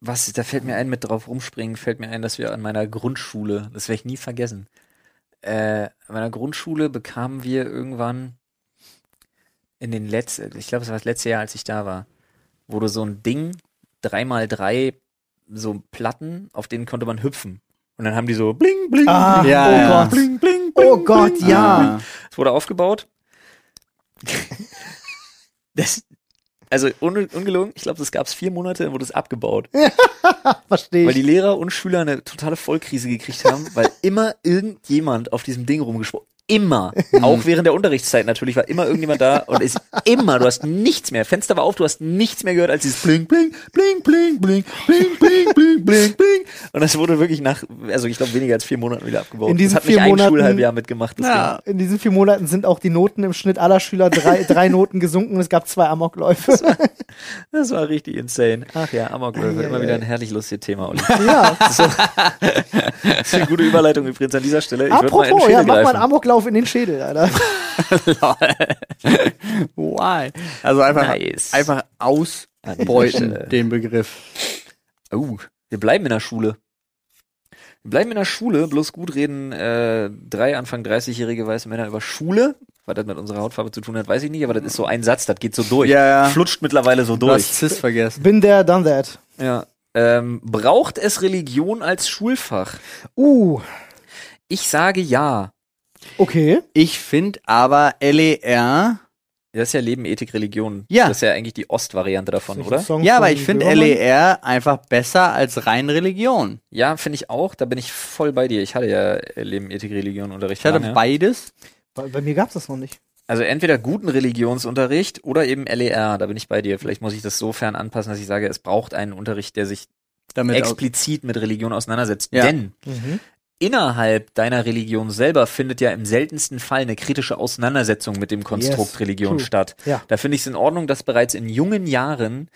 [SPEAKER 3] was, da fällt mir ein, mit drauf rumspringen, fällt mir ein, dass wir an meiner Grundschule, das werde ich nie vergessen, äh, an meiner Grundschule bekamen wir irgendwann in den letzten, ich glaube, es war das letzte Jahr, als ich da war, wurde so ein Ding, drei mal drei, so Platten, auf denen konnte man hüpfen. Und dann haben die so bling, bling,
[SPEAKER 1] Ah,
[SPEAKER 2] Ja,
[SPEAKER 1] oh
[SPEAKER 2] ja.
[SPEAKER 1] Gott.
[SPEAKER 3] bling, bling,
[SPEAKER 1] Oh
[SPEAKER 3] bling,
[SPEAKER 1] Gott,
[SPEAKER 3] bling.
[SPEAKER 1] ja.
[SPEAKER 3] Es wurde aufgebaut. das, also un, ungelogen, ich glaube, das gab es vier Monate, dann wurde es abgebaut.
[SPEAKER 1] Verstehe
[SPEAKER 3] Weil die. Lehrer und Schüler eine totale Vollkrise gekriegt haben, weil immer irgendjemand auf diesem Ding rumgesprochen. Immer. Auch während der Unterrichtszeit natürlich war immer irgendjemand da und ist immer, du hast nichts mehr. Fenster war auf, du hast nichts mehr gehört als dieses Bling, Bling, Bling, Bling, Bling, Bling, Bling, Bling, Bling, Bling. Und das wurde wirklich nach, also ich glaube, weniger als vier Monaten wieder abgebaut.
[SPEAKER 1] In diesen
[SPEAKER 3] das hat nicht
[SPEAKER 1] vier
[SPEAKER 3] ein
[SPEAKER 1] Monaten-
[SPEAKER 3] Schulhalbjahr mitgemacht. Das
[SPEAKER 2] Ja.
[SPEAKER 1] In diesen vier Monaten sind auch die Noten im Schnitt aller Schüler drei, drei Noten gesunken. Es gab zwei Amokläufe.
[SPEAKER 3] Das war richtig insane. Ach ja, Amokläufe,
[SPEAKER 1] ei,
[SPEAKER 3] immer wieder
[SPEAKER 1] ei.
[SPEAKER 3] ein herrlich lustiges Thema, Olli.
[SPEAKER 1] ja.
[SPEAKER 3] Das ist eine gute Überleitung übrigens an dieser Stelle. Ich mal
[SPEAKER 1] Apropos,
[SPEAKER 3] Schädel
[SPEAKER 1] ja, mach mal einen Amoklauf in den Schädel, Alter.
[SPEAKER 2] Why? Also einfach,
[SPEAKER 3] Nice.
[SPEAKER 2] einfach ausbeuten, den Begriff.
[SPEAKER 3] Oh, wir bleiben in der Schule. Wir bleiben in der Schule, bloß gut reden äh, drei Anfang 30-jährige weiße Männer über Schule. Was das mit unserer Hautfarbe zu tun hat, weiß ich nicht, aber das ist so ein Satz, das geht so durch.
[SPEAKER 2] Ja, ja.
[SPEAKER 3] Flutscht mittlerweile so
[SPEAKER 2] Du
[SPEAKER 3] durch.
[SPEAKER 2] hast Cis vergessen.
[SPEAKER 1] Bin der, done that.
[SPEAKER 3] Ja. Ähm, braucht es Religion als Schulfach?
[SPEAKER 1] Uh,
[SPEAKER 3] Ich sage ja.
[SPEAKER 1] Okay.
[SPEAKER 2] Ich finde aber LER,
[SPEAKER 3] Das ist ja Leben, Ethik, Religion.
[SPEAKER 2] Ja.
[SPEAKER 3] Das ist ja eigentlich die Ostvariante davon, oder?
[SPEAKER 2] Ja, aber ich finde. LER einfach besser als rein Religion.
[SPEAKER 3] Ja, finde ich auch. Da bin ich voll bei dir. Ich hatte ja Leben, Ethik, Religion Unterricht.
[SPEAKER 2] Ich hatte
[SPEAKER 3] lange.
[SPEAKER 2] beides.
[SPEAKER 1] Bei, bei mir gab's das noch nicht.
[SPEAKER 3] Also entweder guten Religionsunterricht oder eben LER. Da bin ich bei dir. Vielleicht muss ich das sofern anpassen, dass ich sage, es braucht einen Unterricht, der sich
[SPEAKER 2] Damit auch,
[SPEAKER 3] explizit mit Religion auseinandersetzt.
[SPEAKER 2] Ja.
[SPEAKER 3] Denn
[SPEAKER 1] Mhm.
[SPEAKER 3] Innerhalb deiner Religion selber findet ja im seltensten Fall eine kritische Auseinandersetzung mit dem Konstrukt
[SPEAKER 1] Yes,
[SPEAKER 3] Religion
[SPEAKER 1] true.
[SPEAKER 3] statt.
[SPEAKER 1] Ja.
[SPEAKER 3] Da finde ich es in Ordnung, dass bereits in jungen Jahren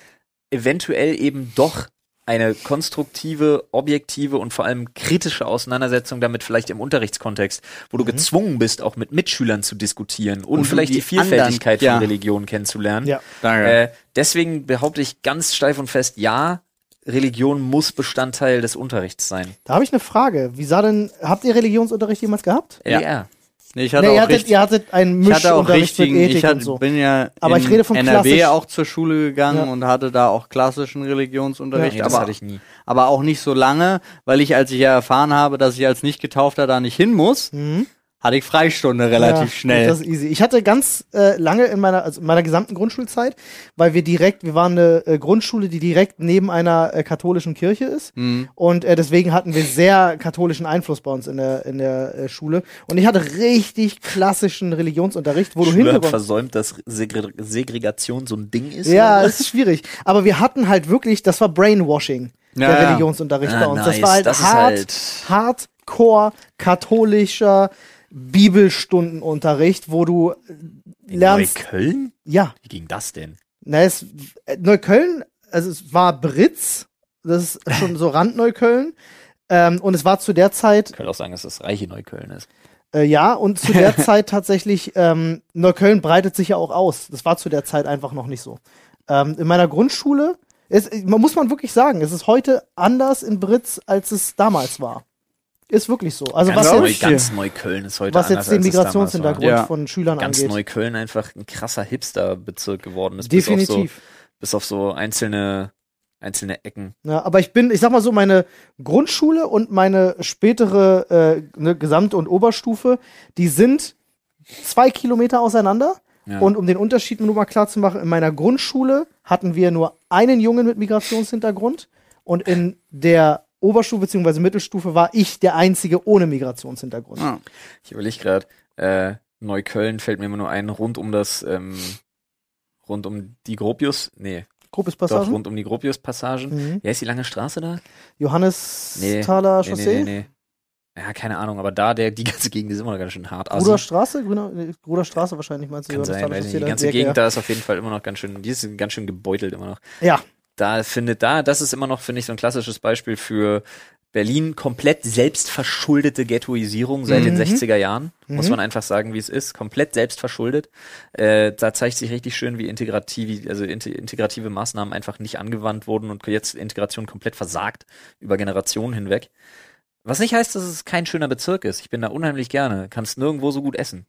[SPEAKER 3] eventuell eben doch eine konstruktive, objektive und vor allem kritische Auseinandersetzung damit vielleicht im Unterrichtskontext, wo du gezwungen bist, auch mit Mitschülern zu diskutieren und,
[SPEAKER 2] Und
[SPEAKER 3] vielleicht
[SPEAKER 2] die
[SPEAKER 3] die Vielfältigkeit
[SPEAKER 2] anderen- ja.
[SPEAKER 3] von Religion kennenzulernen.
[SPEAKER 1] Ja.
[SPEAKER 2] Danke.
[SPEAKER 3] Äh, deswegen behaupte ich ganz steif und fest, ja, Religion muss Bestandteil des Unterrichts sein.
[SPEAKER 1] Da habe ich eine Frage. Wie sah denn, habt ihr Religionsunterricht jemals gehabt?
[SPEAKER 2] Ja.
[SPEAKER 3] LER.
[SPEAKER 2] nee, ich hatte
[SPEAKER 1] Nee, ihr
[SPEAKER 2] auch
[SPEAKER 1] hattet,
[SPEAKER 2] richtig,
[SPEAKER 1] ihr hattet einen
[SPEAKER 2] ich hatte auch
[SPEAKER 1] Mischunterricht mit
[SPEAKER 2] richtigen,
[SPEAKER 1] Ethik
[SPEAKER 2] ich hatte,
[SPEAKER 1] und so.
[SPEAKER 2] bin ja
[SPEAKER 1] Aber
[SPEAKER 2] in
[SPEAKER 1] ich rede von
[SPEAKER 2] NRW
[SPEAKER 1] klassisch.
[SPEAKER 2] auch zur Schule gegangen
[SPEAKER 1] Ja.
[SPEAKER 2] und hatte da auch klassischen Religionsunterricht,
[SPEAKER 3] Nee, das
[SPEAKER 2] aber,
[SPEAKER 3] hatte ich nie.
[SPEAKER 2] aber auch nicht so lange, weil ich, als ich ja erfahren habe, dass ich als Nicht-Getaufter da nicht hin muss,
[SPEAKER 1] Mhm.
[SPEAKER 2] Hatte ich Freistunde relativ
[SPEAKER 1] Ja,
[SPEAKER 2] schnell.
[SPEAKER 1] Das ist easy. Ich hatte ganz äh, lange in meiner, also in meiner gesamten Grundschulzeit, weil wir direkt, wir waren eine äh, Grundschule, die direkt neben einer äh, katholischen Kirche ist.
[SPEAKER 2] Mhm.
[SPEAKER 1] Und äh, deswegen hatten wir sehr katholischen Einfluss bei uns in der, in der äh, Schule. Und ich hatte richtig klassischen Religionsunterricht, wo du
[SPEAKER 3] Schüler hat
[SPEAKER 1] hingekommen
[SPEAKER 3] versäumt, dass Segre Segregation so ein Ding ist.
[SPEAKER 1] Ja, es ist schwierig. Aber wir hatten halt wirklich, das war Brainwashing,
[SPEAKER 2] Ja,
[SPEAKER 1] der
[SPEAKER 2] ja.
[SPEAKER 1] Religionsunterricht
[SPEAKER 3] Ah,
[SPEAKER 1] bei uns. Das
[SPEAKER 3] nice.
[SPEAKER 1] war halt
[SPEAKER 3] Das
[SPEAKER 1] hart,
[SPEAKER 3] halt-
[SPEAKER 1] hardcore katholischer Bibelstundenunterricht, wo du äh, lernst.
[SPEAKER 3] Neukölln?
[SPEAKER 1] Ja,
[SPEAKER 3] Wie ging das denn?
[SPEAKER 1] na, es, äh, Neukölln, also es war Britz, das ist schon so Randneukölln. Ähm, und es war zu der Zeit,
[SPEAKER 3] Ich könnte auch sagen, dass das reiche Neukölln ist.
[SPEAKER 1] äh, ja, und zu der Zeit tatsächlich, ähm, Neukölln breitet sich ja auch aus. Das war zu der Zeit einfach noch nicht so. Ähm, in meiner Grundschule, es, man muss man wirklich sagen, es ist heute anders in Britz, als es damals war. Ist wirklich so. Also
[SPEAKER 3] ganz,
[SPEAKER 1] was
[SPEAKER 3] Neu,
[SPEAKER 1] jetzt,
[SPEAKER 3] ganz Neukölln ist heute
[SPEAKER 1] was
[SPEAKER 3] anders,
[SPEAKER 1] jetzt den Migrationshintergrund.
[SPEAKER 2] Ja.
[SPEAKER 1] von Schülern
[SPEAKER 3] Ganz
[SPEAKER 1] angeht.
[SPEAKER 3] Neukölln einfach ein krasser Hipster-Bezirk geworden ist.
[SPEAKER 1] Definitiv.
[SPEAKER 3] Bis auf so, bis auf so einzelne, einzelne Ecken.
[SPEAKER 1] Ja, aber ich bin, ich sag mal so, meine Grundschule und meine spätere äh, ne, Gesamt- und Oberstufe, die sind zwei Kilometer auseinander.
[SPEAKER 3] Ja.
[SPEAKER 1] Und um den Unterschied nur mal klar zu machen, in meiner Grundschule hatten wir nur einen Jungen mit Migrationshintergrund und in der Oberstufe bzw. Mittelstufe war ich der Einzige ohne Migrationshintergrund.
[SPEAKER 2] Ah.
[SPEAKER 3] Ich überlege gerade, äh, Neukölln fällt mir immer nur ein, rund um das, ähm, rund um die Gropius, nee,
[SPEAKER 1] Gropius-Passagen?
[SPEAKER 3] Doch, rund um die Gropius-Passagen.
[SPEAKER 1] Mhm.
[SPEAKER 3] Wie heißt die lange Straße da?
[SPEAKER 1] Johannesthaler
[SPEAKER 3] nee,
[SPEAKER 1] Chaussee?
[SPEAKER 3] nee, nee, nee. Ja, keine Ahnung, aber da, der, die ganze Gegend ist immer noch ganz schön hart. Assi.
[SPEAKER 1] Bruderstraße? Grüner, nee, Bruderstraße wahrscheinlich meinst du?
[SPEAKER 3] Kann sein.
[SPEAKER 1] Chaussee,
[SPEAKER 3] Die ganze Gegend
[SPEAKER 1] gerne.
[SPEAKER 3] da ist auf jeden Fall immer noch ganz schön, die ist ganz schön gebeutelt immer noch.
[SPEAKER 1] Ja,
[SPEAKER 3] Da findet da, das ist immer noch, finde ich, so ein klassisches Beispiel für Berlin komplett selbstverschuldete Ghettoisierung seit den
[SPEAKER 1] Mhm.
[SPEAKER 3] 60er Jahren. Muss
[SPEAKER 1] Mhm.
[SPEAKER 3] man einfach sagen, wie es ist. Komplett selbstverschuldet. Äh, da zeigt sich richtig schön, wie integrative, also inte- integrative Maßnahmen einfach nicht angewandt wurden und jetzt Integration komplett versagt über Generationen hinweg. Was nicht heißt, dass es kein schöner Bezirk ist. Ich bin da unheimlich gerne. Kannst nirgendwo so gut essen.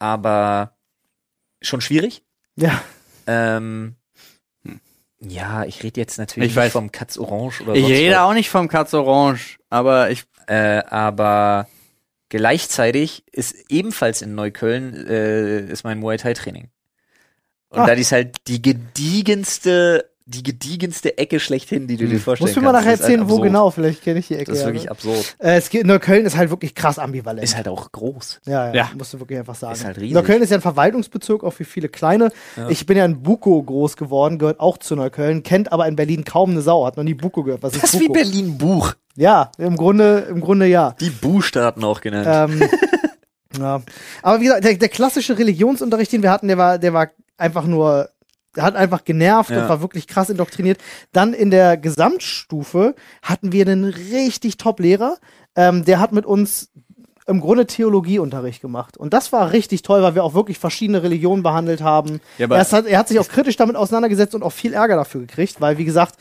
[SPEAKER 3] Aber schon schwierig.
[SPEAKER 1] ja.
[SPEAKER 3] Ähm, ja, ich rede jetzt natürlich
[SPEAKER 2] Ich
[SPEAKER 3] nicht
[SPEAKER 2] weiß.
[SPEAKER 3] vom Katz Orange oder
[SPEAKER 2] Ich rede
[SPEAKER 3] was.
[SPEAKER 2] auch nicht vom Katz Orange, aber ich.
[SPEAKER 3] Äh, aber gleichzeitig ist ebenfalls in Neukölln äh, ist mein Muay Thai Training. Und
[SPEAKER 1] Ah.
[SPEAKER 3] da ist halt die gediegenste, die gediegenste Ecke schlechthin, die du dir
[SPEAKER 2] Hm.
[SPEAKER 3] vorstellen
[SPEAKER 1] Musst du mir mal
[SPEAKER 3] kannst.
[SPEAKER 1] nachher
[SPEAKER 3] ist halt
[SPEAKER 1] erzählen, wo
[SPEAKER 3] absurd.
[SPEAKER 1] genau, vielleicht kenne ich die Ecke.
[SPEAKER 3] Das ist
[SPEAKER 1] ja,
[SPEAKER 3] wirklich
[SPEAKER 1] ne?
[SPEAKER 3] absurd.
[SPEAKER 1] äh, es geht, Neukölln ist halt wirklich krass ambivalent.
[SPEAKER 3] Ist halt auch groß.
[SPEAKER 1] ja, ja,
[SPEAKER 2] Ja.
[SPEAKER 1] musst du wirklich einfach sagen.
[SPEAKER 3] Ist halt riesig.
[SPEAKER 1] Neukölln ist ja ein Verwaltungsbezirk, auch für viele kleine.
[SPEAKER 3] Ja.
[SPEAKER 1] Ich bin ja in Buko groß geworden, gehört auch zu Neukölln, kennt aber in Berlin kaum eine Sau, hat noch nie Buko gehört. Was ist
[SPEAKER 3] Das ist wie
[SPEAKER 1] Buko?
[SPEAKER 3] Berlin Buch.
[SPEAKER 1] Ja, im Grunde, im Grunde ja.
[SPEAKER 3] Die Buchstaaten auch genannt.
[SPEAKER 1] Ähm, ja. Aber wie gesagt, der, der klassische Religionsunterricht, den wir hatten, der war, der war einfach nur, hat einfach genervt
[SPEAKER 3] Ja.
[SPEAKER 1] und war wirklich krass indoktriniert. Dann in der Gesamtstufe hatten wir einen richtig Top-Lehrer, ähm, der hat mit uns im Grunde Theologieunterricht gemacht. Und das war richtig toll, weil wir auch wirklich verschiedene Religionen behandelt haben.
[SPEAKER 2] Ja,
[SPEAKER 1] er, hat, er hat sich auch kritisch damit auseinandergesetzt und auch viel Ärger dafür gekriegt, weil, wie gesagt,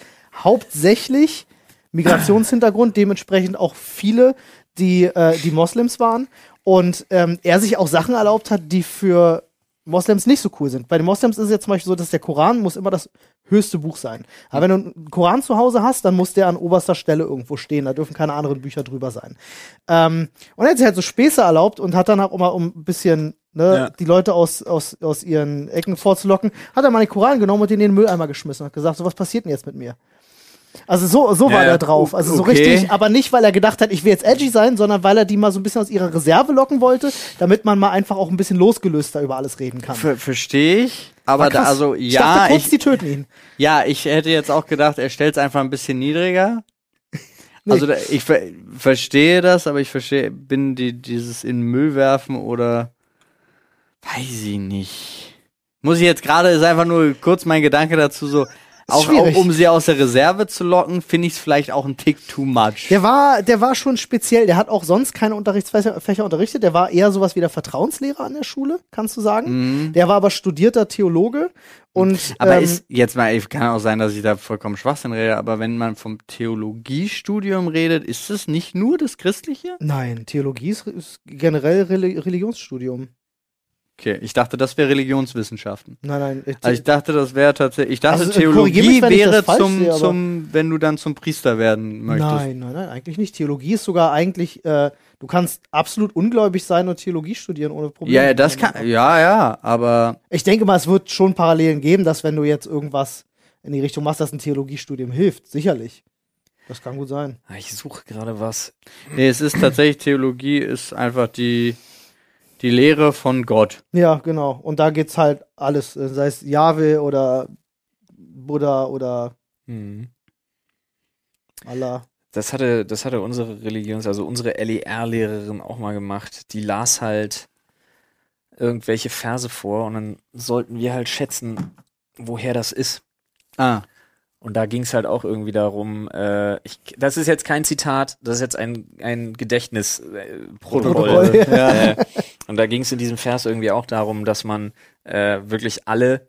[SPEAKER 1] hauptsächlich Migrationshintergrund, dementsprechend auch viele, die, äh, die Moslems waren. Und ähm, er sich auch Sachen erlaubt hat, die für Moslems nicht so cool sind. Bei den Moslems ist es jetzt zum Beispiel so, dass der Koran muss immer das höchste Buch sein. Aber wenn du einen Koran zu Hause hast, dann muss der an oberster Stelle irgendwo stehen. Da dürfen keine anderen Bücher drüber sein. Ähm, und er hat sich halt so Späße erlaubt und hat dann auch immer, um ein bisschen ne,
[SPEAKER 3] Ja.
[SPEAKER 1] die Leute aus, aus, aus ihren Ecken vorzulocken, hat er mal den Koran genommen und den in den Mülleimer geschmissen und hat gesagt, so was passiert denn jetzt mit mir? Also so, so war
[SPEAKER 3] Ja,
[SPEAKER 1] er drauf. Also so
[SPEAKER 2] okay.
[SPEAKER 1] richtig, aber nicht, weil er gedacht hat, ich will jetzt edgy sein, sondern weil er die mal so ein bisschen aus ihrer Reserve locken wollte, damit man mal einfach auch ein bisschen losgelöster über alles reden kann.
[SPEAKER 2] Ver Verstehe ich. Aber
[SPEAKER 1] War
[SPEAKER 2] da, also,
[SPEAKER 1] ich
[SPEAKER 2] ja,
[SPEAKER 1] dachte kurz,
[SPEAKER 2] ich,
[SPEAKER 1] die töten ihn.
[SPEAKER 2] ja, ich hätte jetzt auch gedacht, er stellt es einfach ein bisschen niedriger.
[SPEAKER 1] Nee.
[SPEAKER 2] Also, da, ich ver verstehe das, aber ich verstehe, bin die, dieses in Müll werfen oder, weiß ich nicht. Muss ich jetzt gerade, ist einfach nur kurz mein Gedanke dazu so, auch, auch um sie aus der Reserve zu locken, finde ich es vielleicht auch ein Tick too much.
[SPEAKER 1] Der war, der war schon speziell. Der hat auch sonst keine Unterrichtsfächer Fächer unterrichtet. Der war eher sowas wie der Vertrauenslehrer an der Schule, kannst du sagen.
[SPEAKER 2] Mhm.
[SPEAKER 1] Der war aber studierter Theologe und
[SPEAKER 2] Aber
[SPEAKER 1] ähm,
[SPEAKER 2] ist jetzt mal, kann auch sein, dass ich da vollkommen Schwachsinn rede, aber wenn man vom Theologiestudium redet, ist es nicht nur das Christliche?
[SPEAKER 1] nein, Theologie ist, ist generell Reli Religionsstudium.
[SPEAKER 2] Okay, ich dachte, das wäre Religionswissenschaften.
[SPEAKER 1] Nein, nein. äh,
[SPEAKER 2] Also ich dachte, das wäre tatsächlich, ich dachte,
[SPEAKER 1] Also, äh,
[SPEAKER 2] Theologie
[SPEAKER 1] mich, ich
[SPEAKER 2] wäre zum,
[SPEAKER 1] sehe,
[SPEAKER 2] zum, wenn du dann zum Priester werden möchtest.
[SPEAKER 1] Nein, nein, nein, eigentlich nicht. Theologie ist sogar eigentlich, äh, du kannst absolut ungläubig sein und Theologie studieren ohne Probleme.
[SPEAKER 2] Ja, ja, das kann, ja, ja, aber
[SPEAKER 1] Ich denke mal, es wird schon Parallelen geben, dass wenn du jetzt irgendwas in die Richtung machst, dass ein Theologiestudium hilft. Sicherlich. Das kann gut sein.
[SPEAKER 3] Ah, Ich suche gerade was.
[SPEAKER 2] nee, es ist tatsächlich, Theologie ist einfach die, die Lehre von Gott.
[SPEAKER 1] Ja, genau. Und da geht's halt alles, äh, sei es Jahwe oder Buddha oder
[SPEAKER 3] Hm.
[SPEAKER 1] Allah.
[SPEAKER 3] Das hatte, das hatte unsere Religions-, also unsere LER-Lehrerin auch mal gemacht. Die las halt irgendwelche Verse vor und dann sollten wir halt schätzen, woher das ist.
[SPEAKER 2] Ah,
[SPEAKER 3] Und da ging es halt auch irgendwie darum, äh, ich, das ist jetzt kein Zitat, das ist jetzt ein, ein Gedächtnisprotokoll.
[SPEAKER 1] Protokoll.
[SPEAKER 3] äh, und da ging es in diesem Vers irgendwie auch darum, dass man äh, wirklich alle,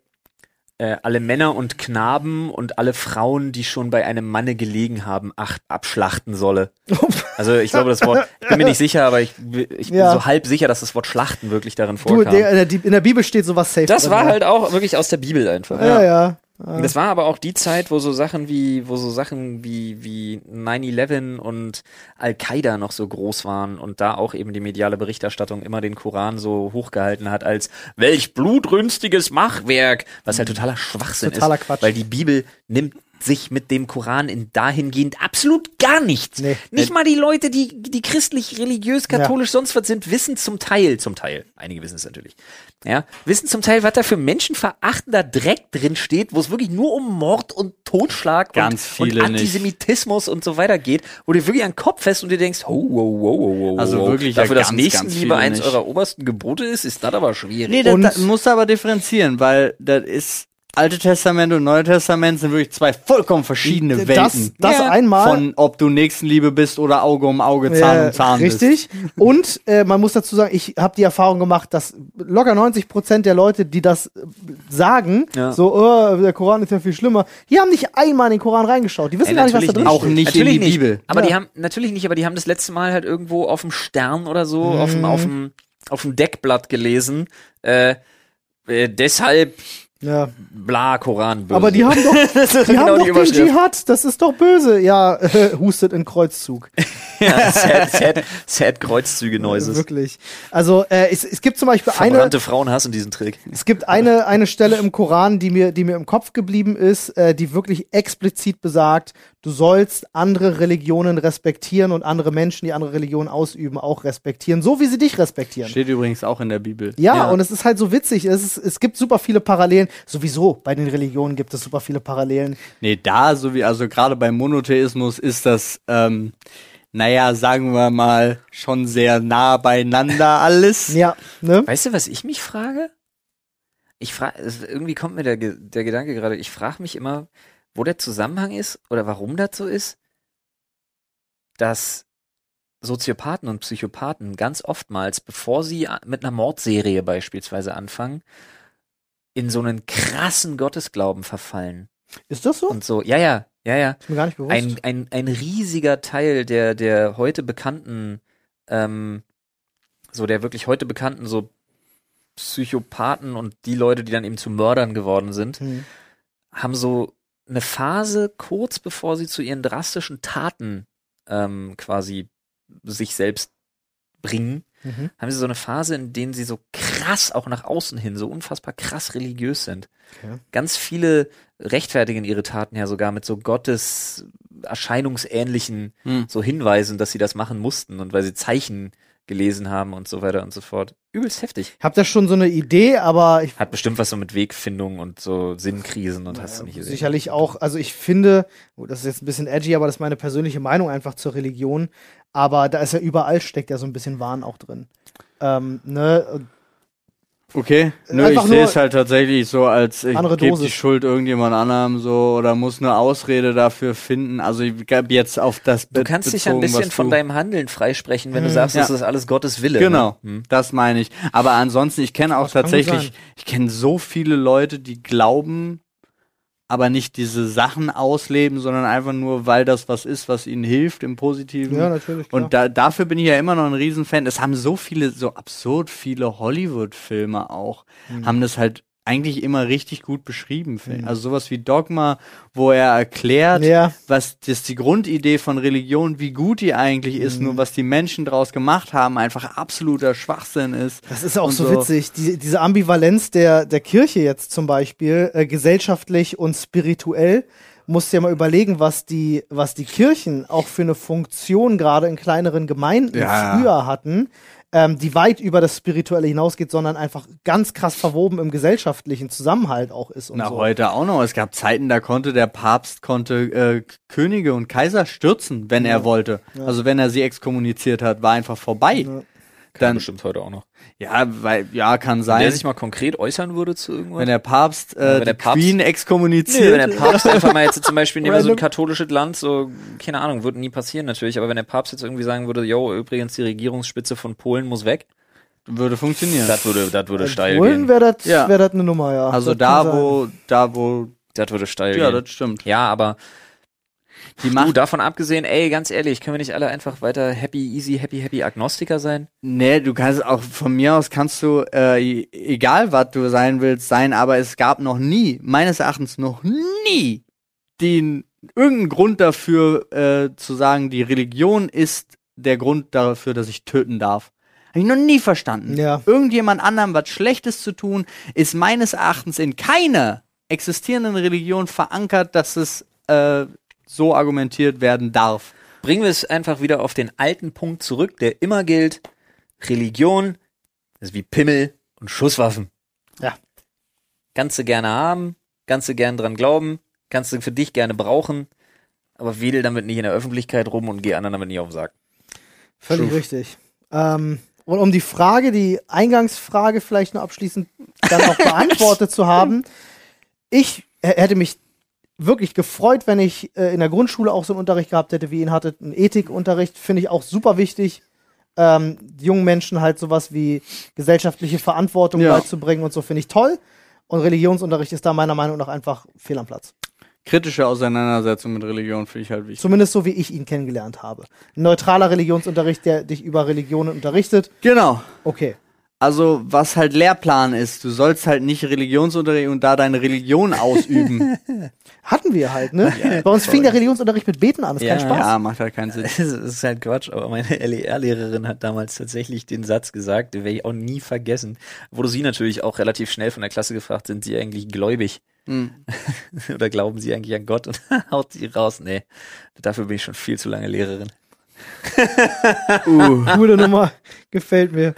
[SPEAKER 3] äh, alle Männer und Knaben und alle Frauen, die schon bei einem Manne gelegen haben, acht, abschlachten solle. Also ich glaube, das Wort, ich bin mir nicht sicher, aber ich, ich bin
[SPEAKER 1] Ja.
[SPEAKER 3] so halb sicher, dass das Wort Schlachten wirklich darin
[SPEAKER 1] Du,
[SPEAKER 3] vorkam.
[SPEAKER 1] der, in, der, in der Bibel steht sowas safe.
[SPEAKER 3] das
[SPEAKER 1] drin,
[SPEAKER 3] war
[SPEAKER 1] ja.
[SPEAKER 3] halt auch wirklich aus der Bibel einfach.
[SPEAKER 1] Ja, ja.
[SPEAKER 3] Und Das war aber auch die Zeit, wo so Sachen wie, wo so Sachen wie, wie 9-11 und Al-Qaida noch so groß waren und da auch eben die mediale Berichterstattung immer den Koran so hochgehalten hat als welch blutrünstiges Machwerk, was halt totaler Schwachsinn
[SPEAKER 1] Totaler
[SPEAKER 3] ist.
[SPEAKER 1] Quatsch.
[SPEAKER 3] Weil die Bibel nimmt sich mit dem Koran in dahingehend absolut gar nichts.
[SPEAKER 1] Nee.
[SPEAKER 3] Nicht mal die Leute, die, die christlich, religiös, katholisch, sonst was sind, wissen zum Teil, zum Teil, einige wissen es natürlich, ja, wissen zum Teil, was da für menschenverachtender Dreck drin steht, wo es wirklich nur um Mord und Totschlag
[SPEAKER 2] Ganz
[SPEAKER 3] und,
[SPEAKER 2] viele
[SPEAKER 3] und
[SPEAKER 2] nicht.
[SPEAKER 3] Antisemitismus und so weiter geht, wo du wirklich an den Kopf fest und dir denkst, oh, wow, wow, wow, wow,
[SPEAKER 2] Also wirklich ja
[SPEAKER 3] dafür, dass
[SPEAKER 2] ganz,
[SPEAKER 3] Nächstenliebe
[SPEAKER 2] ganz
[SPEAKER 3] eins
[SPEAKER 2] nicht.
[SPEAKER 3] eurer obersten Gebote ist, ist das aber schwierig.
[SPEAKER 2] Nee, das musst du aber differenzieren, weil das ist Alte Testament und Neue Testament sind wirklich zwei vollkommen verschiedene
[SPEAKER 1] Das,
[SPEAKER 2] Welten.
[SPEAKER 1] das
[SPEAKER 3] Ja.
[SPEAKER 1] einmal.
[SPEAKER 2] Von ob du Nächstenliebe bist oder Auge um Auge, Zahn
[SPEAKER 1] Ja,
[SPEAKER 2] um Zahn bist.
[SPEAKER 1] Richtig. Und äh, man muss dazu sagen, ich habe die Erfahrung gemacht, dass locker 90 Prozent der Leute, die das äh, sagen,
[SPEAKER 3] Ja.
[SPEAKER 1] so, oh, der Koran ist ja viel schlimmer, die haben nicht einmal in den Koran reingeschaut. Die wissen gar nicht, was da
[SPEAKER 3] natürlich
[SPEAKER 1] drin
[SPEAKER 2] Auch
[SPEAKER 1] steht.
[SPEAKER 2] nicht in
[SPEAKER 3] natürlich
[SPEAKER 2] die
[SPEAKER 3] nicht.
[SPEAKER 2] Bibel.
[SPEAKER 3] Aber
[SPEAKER 1] Ja.
[SPEAKER 3] die haben, natürlich nicht, aber die haben das letzte Mal halt irgendwo auf dem Stern oder so, auf
[SPEAKER 1] Mhm.
[SPEAKER 3] dem, auf dem, auf dem Deckblatt gelesen, äh, äh, deshalb
[SPEAKER 1] Ja.
[SPEAKER 3] bla Koran böse.
[SPEAKER 1] Aber die haben doch,
[SPEAKER 3] das ist
[SPEAKER 1] die
[SPEAKER 3] genau
[SPEAKER 1] haben
[SPEAKER 3] die
[SPEAKER 1] doch den
[SPEAKER 3] Überschrift.
[SPEAKER 1] Dschihad, das ist doch böse. Ja, äh, hustet in Kreuzzug.
[SPEAKER 3] ja, sad, sad, sad Kreuzzüge Neuses.
[SPEAKER 1] Wirklich. Also äh, es, es gibt zum Beispiel eine,
[SPEAKER 3] Verbrannte Frauen hassen diesen Trick.
[SPEAKER 1] Es gibt eine, eine Stelle im Koran, die mir, die mir im Kopf geblieben ist, äh, die wirklich explizit besagt, du sollst andere Religionen respektieren und andere Menschen, die andere Religionen ausüben, auch respektieren, so wie sie dich respektieren.
[SPEAKER 2] Steht übrigens auch in der Bibel.
[SPEAKER 1] Ja,
[SPEAKER 3] Ja.
[SPEAKER 1] und es ist halt so witzig. Es, ist, es gibt super viele Parallelen. Sowieso bei den Religionen gibt es super viele Parallelen.
[SPEAKER 2] Nee, da, so wie, also gerade beim Monotheismus ist das, ähm, naja, sagen wir mal, schon sehr nah beieinander alles.
[SPEAKER 1] Ja, ne?
[SPEAKER 3] Weißt du, was ich mich frage? Ich frage, irgendwie kommt mir der, der Gedanke gerade, ich frage mich immer, wo der Zusammenhang ist oder warum das so ist, dass Soziopathen und Psychopathen ganz oftmals, bevor sie mit einer Mordserie beispielsweise anfangen, in so einen krassen Gottesglauben verfallen.
[SPEAKER 1] Ist das so?
[SPEAKER 3] Und so, ja, ja, ja, ja.
[SPEAKER 1] Ist mir gar nicht bewusst.
[SPEAKER 3] Ein, ein, ein riesiger Teil der, der heute bekannten, ähm, so der wirklich heute bekannten, so Psychopathen und die Leute, die dann eben zu Mördern geworden sind,
[SPEAKER 1] Hm.
[SPEAKER 3] haben so eine Phase kurz bevor sie zu ihren drastischen Taten ähm, quasi sich selbst bringen,
[SPEAKER 1] Mhm.
[SPEAKER 3] haben sie so eine Phase, in denen sie so krass auch nach außen hin, so unfassbar krass religiös sind.
[SPEAKER 1] Okay.
[SPEAKER 3] Ganz viele rechtfertigen ihre Taten ja sogar mit so Gottes erscheinungsähnlichen
[SPEAKER 2] Hm.
[SPEAKER 3] so Hinweisen, dass sie das machen mussten und weil sie Zeichen gelesen haben und so weiter und so fort. Übelst heftig.
[SPEAKER 1] Hab da schon so eine Idee, aber ich
[SPEAKER 3] Hat bestimmt was so mit Wegfindung und so Sinnkrisen und hast du nicht gesehen.
[SPEAKER 1] Sicherlich auch, also ich finde, oh, das ist jetzt ein bisschen edgy, aber das ist meine persönliche Meinung einfach zur Religion. Aber da ist ja überall steckt ja so ein bisschen Wahn auch drin. Ähm, ne?
[SPEAKER 2] Okay, nö,
[SPEAKER 1] Einfach
[SPEAKER 2] ich sehe es halt tatsächlich so, als ich gebe die. Schuld irgendjemand anderem so oder muss eine Ausrede dafür finden. Also ich gab jetzt auf das
[SPEAKER 3] Du kannst dich ja ein bisschen von deinem Handeln freisprechen, wenn du sagst,
[SPEAKER 2] Ja.
[SPEAKER 3] das ist alles Gottes Wille.
[SPEAKER 2] Genau,
[SPEAKER 3] Ne? Hm.
[SPEAKER 2] das meine ich. Aber ansonsten, ich kenne auch tatsächlich, ich kenne so viele Leute, die glauben, aber nicht diese Sachen ausleben, sondern einfach nur, weil das was ist, was ihnen hilft im Positiven.
[SPEAKER 1] Ja, natürlich. Klar.
[SPEAKER 2] Und da, dafür bin ich ja immer noch ein Riesenfan. Es haben so viele, so absurd viele Hollywood-Filme auch,
[SPEAKER 1] Mhm.
[SPEAKER 2] haben das halt eigentlich immer richtig gut beschrieben. finde ich. Also sowas wie Dogma, wo er erklärt,
[SPEAKER 1] Ja.
[SPEAKER 2] was das die Grundidee von Religion, wie gut die eigentlich
[SPEAKER 1] Mhm.
[SPEAKER 2] ist, nur was die Menschen draus gemacht haben, einfach absoluter Schwachsinn ist.
[SPEAKER 1] Das ist auch so,
[SPEAKER 2] so.
[SPEAKER 1] witzig. Die, diese Ambivalenz der, der Kirche jetzt zum Beispiel, äh, gesellschaftlich und spirituell, musst du ja mal überlegen, was die, was die Kirchen auch für eine Funktion gerade in kleineren Gemeinden
[SPEAKER 2] Ja.
[SPEAKER 1] früher hatten, ähm, die weit über das Spirituelle hinausgeht, sondern einfach ganz krass verwoben im gesellschaftlichen Zusammenhalt auch ist und
[SPEAKER 2] Na,
[SPEAKER 1] so.
[SPEAKER 2] heute auch noch. Es gab Zeiten, da konnte der Papst konnte äh, Könige und Kaiser stürzen, wenn er wollte. Also wenn er sie exkommuniziert hat, war einfach vorbei.
[SPEAKER 1] Ja.
[SPEAKER 3] Kann
[SPEAKER 2] Dann,
[SPEAKER 3] bestimmt heute auch noch.
[SPEAKER 2] ja, weil, ja, kann
[SPEAKER 3] Wenn
[SPEAKER 2] sein.
[SPEAKER 3] der sich mal konkret äußern würde zu irgendwas.
[SPEAKER 2] wenn der Papst
[SPEAKER 3] Ja,
[SPEAKER 2] äh,
[SPEAKER 3] wenn der
[SPEAKER 2] die
[SPEAKER 3] Papst-
[SPEAKER 2] Queen
[SPEAKER 3] Nee,
[SPEAKER 2] exkommuniziert.
[SPEAKER 3] wenn der Papst einfach mal jetzt zum Beispiel nehmen wir so ein katholisches Land, so, keine Ahnung, würde nie passieren natürlich, aber wenn der Papst jetzt irgendwie sagen würde, yo, übrigens die Regierungsspitze von Polen muss weg,
[SPEAKER 2] würde funktionieren.
[SPEAKER 3] das würde, das würde steil
[SPEAKER 1] Polen
[SPEAKER 3] gehen.
[SPEAKER 1] wäre das
[SPEAKER 2] Ja.
[SPEAKER 1] wär das eine Nummer, ja.
[SPEAKER 2] also
[SPEAKER 1] Das
[SPEAKER 2] da, wo, da, wo,
[SPEAKER 3] Das würde steil
[SPEAKER 2] ja,
[SPEAKER 3] gehen.
[SPEAKER 2] das stimmt.
[SPEAKER 3] Ja, aber
[SPEAKER 2] Die
[SPEAKER 3] du,
[SPEAKER 2] macht,
[SPEAKER 3] davon abgesehen, ey, ganz ehrlich, können wir nicht alle einfach weiter happy, easy, happy, happy Agnostiker sein?
[SPEAKER 2] nee, du kannst auch, von mir aus kannst du, äh, e- egal was du sein willst, sein, aber es gab noch nie, meines Erachtens noch nie, den, irgendeinen Grund dafür, äh, zu sagen, die Religion ist der Grund dafür, dass ich töten darf. Habe ich noch nie verstanden.
[SPEAKER 1] Ja.
[SPEAKER 2] Irgendjemand anderem was Schlechtes zu tun, ist meines Erachtens in keiner existierenden Religion verankert, dass es äh, so argumentiert werden darf.
[SPEAKER 3] Bringen wir es einfach wieder auf den alten Punkt zurück, der immer gilt. Religion ist wie Pimmel und Schusswaffen.
[SPEAKER 1] Ja.
[SPEAKER 3] Kannst du gerne haben, kannst du gerne dran glauben, kannst du für dich gerne brauchen, aber wedel damit nicht in der Öffentlichkeit rum und geh anderen damit nicht auf den Sack.
[SPEAKER 1] Völlig richtig. Ähm, und um die Frage, die Eingangsfrage vielleicht nur abschließend dann auch beantwortet zu haben, ich hätte mich wirklich gefreut, wenn ich äh, in der Grundschule auch so einen Unterricht gehabt hätte, wie ihn hattet. Einen Ethikunterricht finde ich auch super wichtig. Ähm, jungen Menschen halt sowas wie gesellschaftliche Verantwortung
[SPEAKER 2] Ja.
[SPEAKER 1] beizubringen und so finde ich toll. Und Religionsunterricht ist da meiner Meinung nach einfach fehl am Platz.
[SPEAKER 2] Kritische Auseinandersetzung mit Religion finde ich halt wichtig.
[SPEAKER 1] Zumindest so, wie ich ihn kennengelernt habe. Ein neutraler Religionsunterricht, der dich über Religionen unterrichtet.
[SPEAKER 2] Genau.
[SPEAKER 1] Okay.
[SPEAKER 2] Also, was halt Lehrplan ist, du sollst halt nicht Religionsunterricht und da deine Religion ausüben.
[SPEAKER 1] Hatten wir halt, ne? Bei uns fing der Religionsunterricht mit Beten an, ist kein
[SPEAKER 3] Ja.
[SPEAKER 1] Spaß.
[SPEAKER 2] ja, macht halt keinen Sinn.
[SPEAKER 3] Das ist halt Quatsch, aber meine LER-Lehrerin hat damals tatsächlich den Satz gesagt, den werde ich auch nie vergessen. Wurde sie natürlich auch relativ schnell von der Klasse gefragt, sind sie eigentlich gläubig?
[SPEAKER 2] Hm.
[SPEAKER 3] Oder glauben sie eigentlich an Gott? Und haut sie raus. Nee, dafür bin ich schon viel zu lange Lehrerin.
[SPEAKER 2] Uh.
[SPEAKER 1] Coole Nummer. Gefällt mir.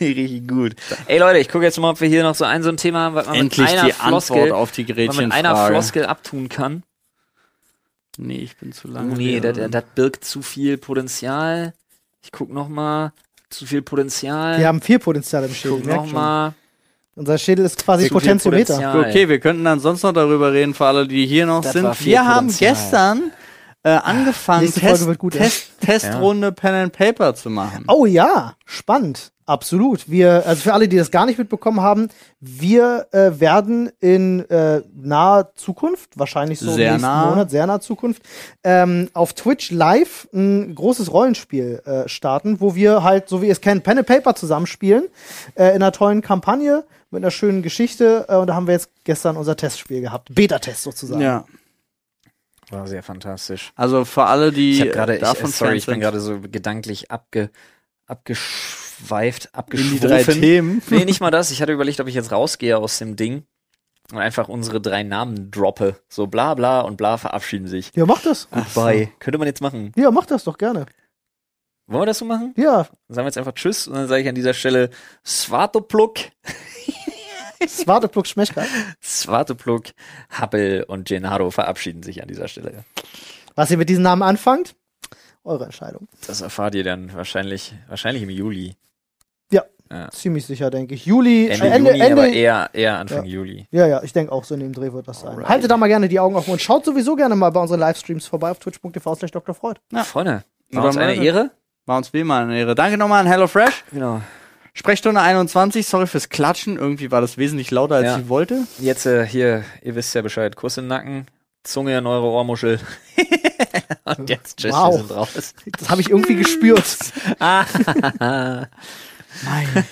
[SPEAKER 3] Die richtig gut. Ey Leute, ich gucke jetzt mal, ob wir hier noch so ein so ein Thema haben, was man
[SPEAKER 2] Endlich
[SPEAKER 3] mit einer
[SPEAKER 2] die
[SPEAKER 3] Floskel,
[SPEAKER 2] Antwort auf die
[SPEAKER 3] was man mit einer
[SPEAKER 2] Gretchenfrage.
[SPEAKER 3] Floskel abtun kann.
[SPEAKER 2] Nee, ich bin zu lange.
[SPEAKER 3] nee, das, das birgt zu viel Potenzial. Ich guck noch mal. Zu viel Potenzial.
[SPEAKER 1] Wir haben viel Potenzial im
[SPEAKER 3] ich
[SPEAKER 1] Schädel.
[SPEAKER 3] guck noch
[SPEAKER 1] schon.
[SPEAKER 3] mal.
[SPEAKER 1] Unser Schädel ist quasi Potentiometer.
[SPEAKER 3] Potenzial.
[SPEAKER 2] Okay, wir könnten dann sonst noch darüber reden, für alle, die hier noch
[SPEAKER 3] Das
[SPEAKER 2] sind. Wir haben
[SPEAKER 3] Potenzial.
[SPEAKER 2] gestern äh, angefangen, Test,
[SPEAKER 1] wird gut, ja.
[SPEAKER 2] Test, Testrunde Pen and Paper zu machen.
[SPEAKER 1] Oh ja, spannend. Absolut. Wir, also für alle, die das gar nicht mitbekommen haben, wir äh, werden in äh, naher Zukunft, wahrscheinlich so
[SPEAKER 2] Sehr
[SPEAKER 1] im nächsten
[SPEAKER 2] nah.
[SPEAKER 1] Monat, sehr naher Zukunft, ähm, auf Twitch live ein großes Rollenspiel äh, starten, wo wir halt, so wie ihr es kennt, Pen and Paper zusammenspielen, äh, in einer tollen Kampagne mit einer schönen Geschichte. Äh, und da haben wir jetzt gestern unser Testspiel gehabt. Beta-Test sozusagen.
[SPEAKER 2] Ja.
[SPEAKER 3] War sehr fantastisch.
[SPEAKER 2] Also für alle, die
[SPEAKER 3] Ich gerade,
[SPEAKER 2] äh,
[SPEAKER 3] ich,
[SPEAKER 2] davon
[SPEAKER 3] äh, sorry, ich bin gerade so gedanklich abge, abgeschweift,
[SPEAKER 2] in die drei Themen.
[SPEAKER 3] Nee, nicht mal das. Ich hatte überlegt, ob ich jetzt rausgehe aus dem Ding und einfach unsere drei Namen droppe. So bla bla und bla verabschieden sich.
[SPEAKER 1] Ja, mach das.
[SPEAKER 3] Bye. Könnte man jetzt machen.
[SPEAKER 1] Ja, mach das doch gerne.
[SPEAKER 3] Wollen wir das so machen?
[SPEAKER 1] Ja,
[SPEAKER 3] Dann sagen wir jetzt einfach Tschüss und dann sage ich an dieser Stelle Svatopluk,
[SPEAKER 1] Swarteplug Schmechka.
[SPEAKER 3] Svatopluk, Happel und Gennaro verabschieden sich an dieser Stelle.
[SPEAKER 1] Was ihr mit diesen Namen anfangt, eure Entscheidung.
[SPEAKER 3] Das erfahrt ihr dann wahrscheinlich, wahrscheinlich im Juli.
[SPEAKER 1] Ziemlich sicher, denke ich. Juli,
[SPEAKER 3] Ende,
[SPEAKER 1] äh, Ende,
[SPEAKER 3] Juni,
[SPEAKER 1] Ende,
[SPEAKER 3] aber eher, eher Anfang Juli.
[SPEAKER 1] Ja, ja, ich denke auch, so in dem Dreh wird das sein.
[SPEAKER 3] Alright.
[SPEAKER 1] Haltet da mal gerne die Augen offen und schaut sowieso gerne mal bei unseren Livestreams vorbei auf twitch.tv slash Dr. Freud.
[SPEAKER 2] Ja.
[SPEAKER 3] Freunde, war
[SPEAKER 2] Oder
[SPEAKER 3] uns eine Ehre.
[SPEAKER 2] War uns wie immer eine Ehre. Danke nochmal an HelloFresh.
[SPEAKER 3] Genau.
[SPEAKER 2] Sprechstunde 21, sorry fürs Klatschen. Irgendwie war das wesentlich lauter, als
[SPEAKER 3] Ja.
[SPEAKER 2] ich wollte.
[SPEAKER 3] Jetzt äh, hier, ihr wisst ja Bescheid, Kuss im Nacken, Zunge in eure Ohrmuschel. Und jetzt tschüss,
[SPEAKER 1] Wow.
[SPEAKER 3] wir sind raus.
[SPEAKER 1] Das habe ich irgendwie gespürt.
[SPEAKER 3] Ah.
[SPEAKER 2] Nein.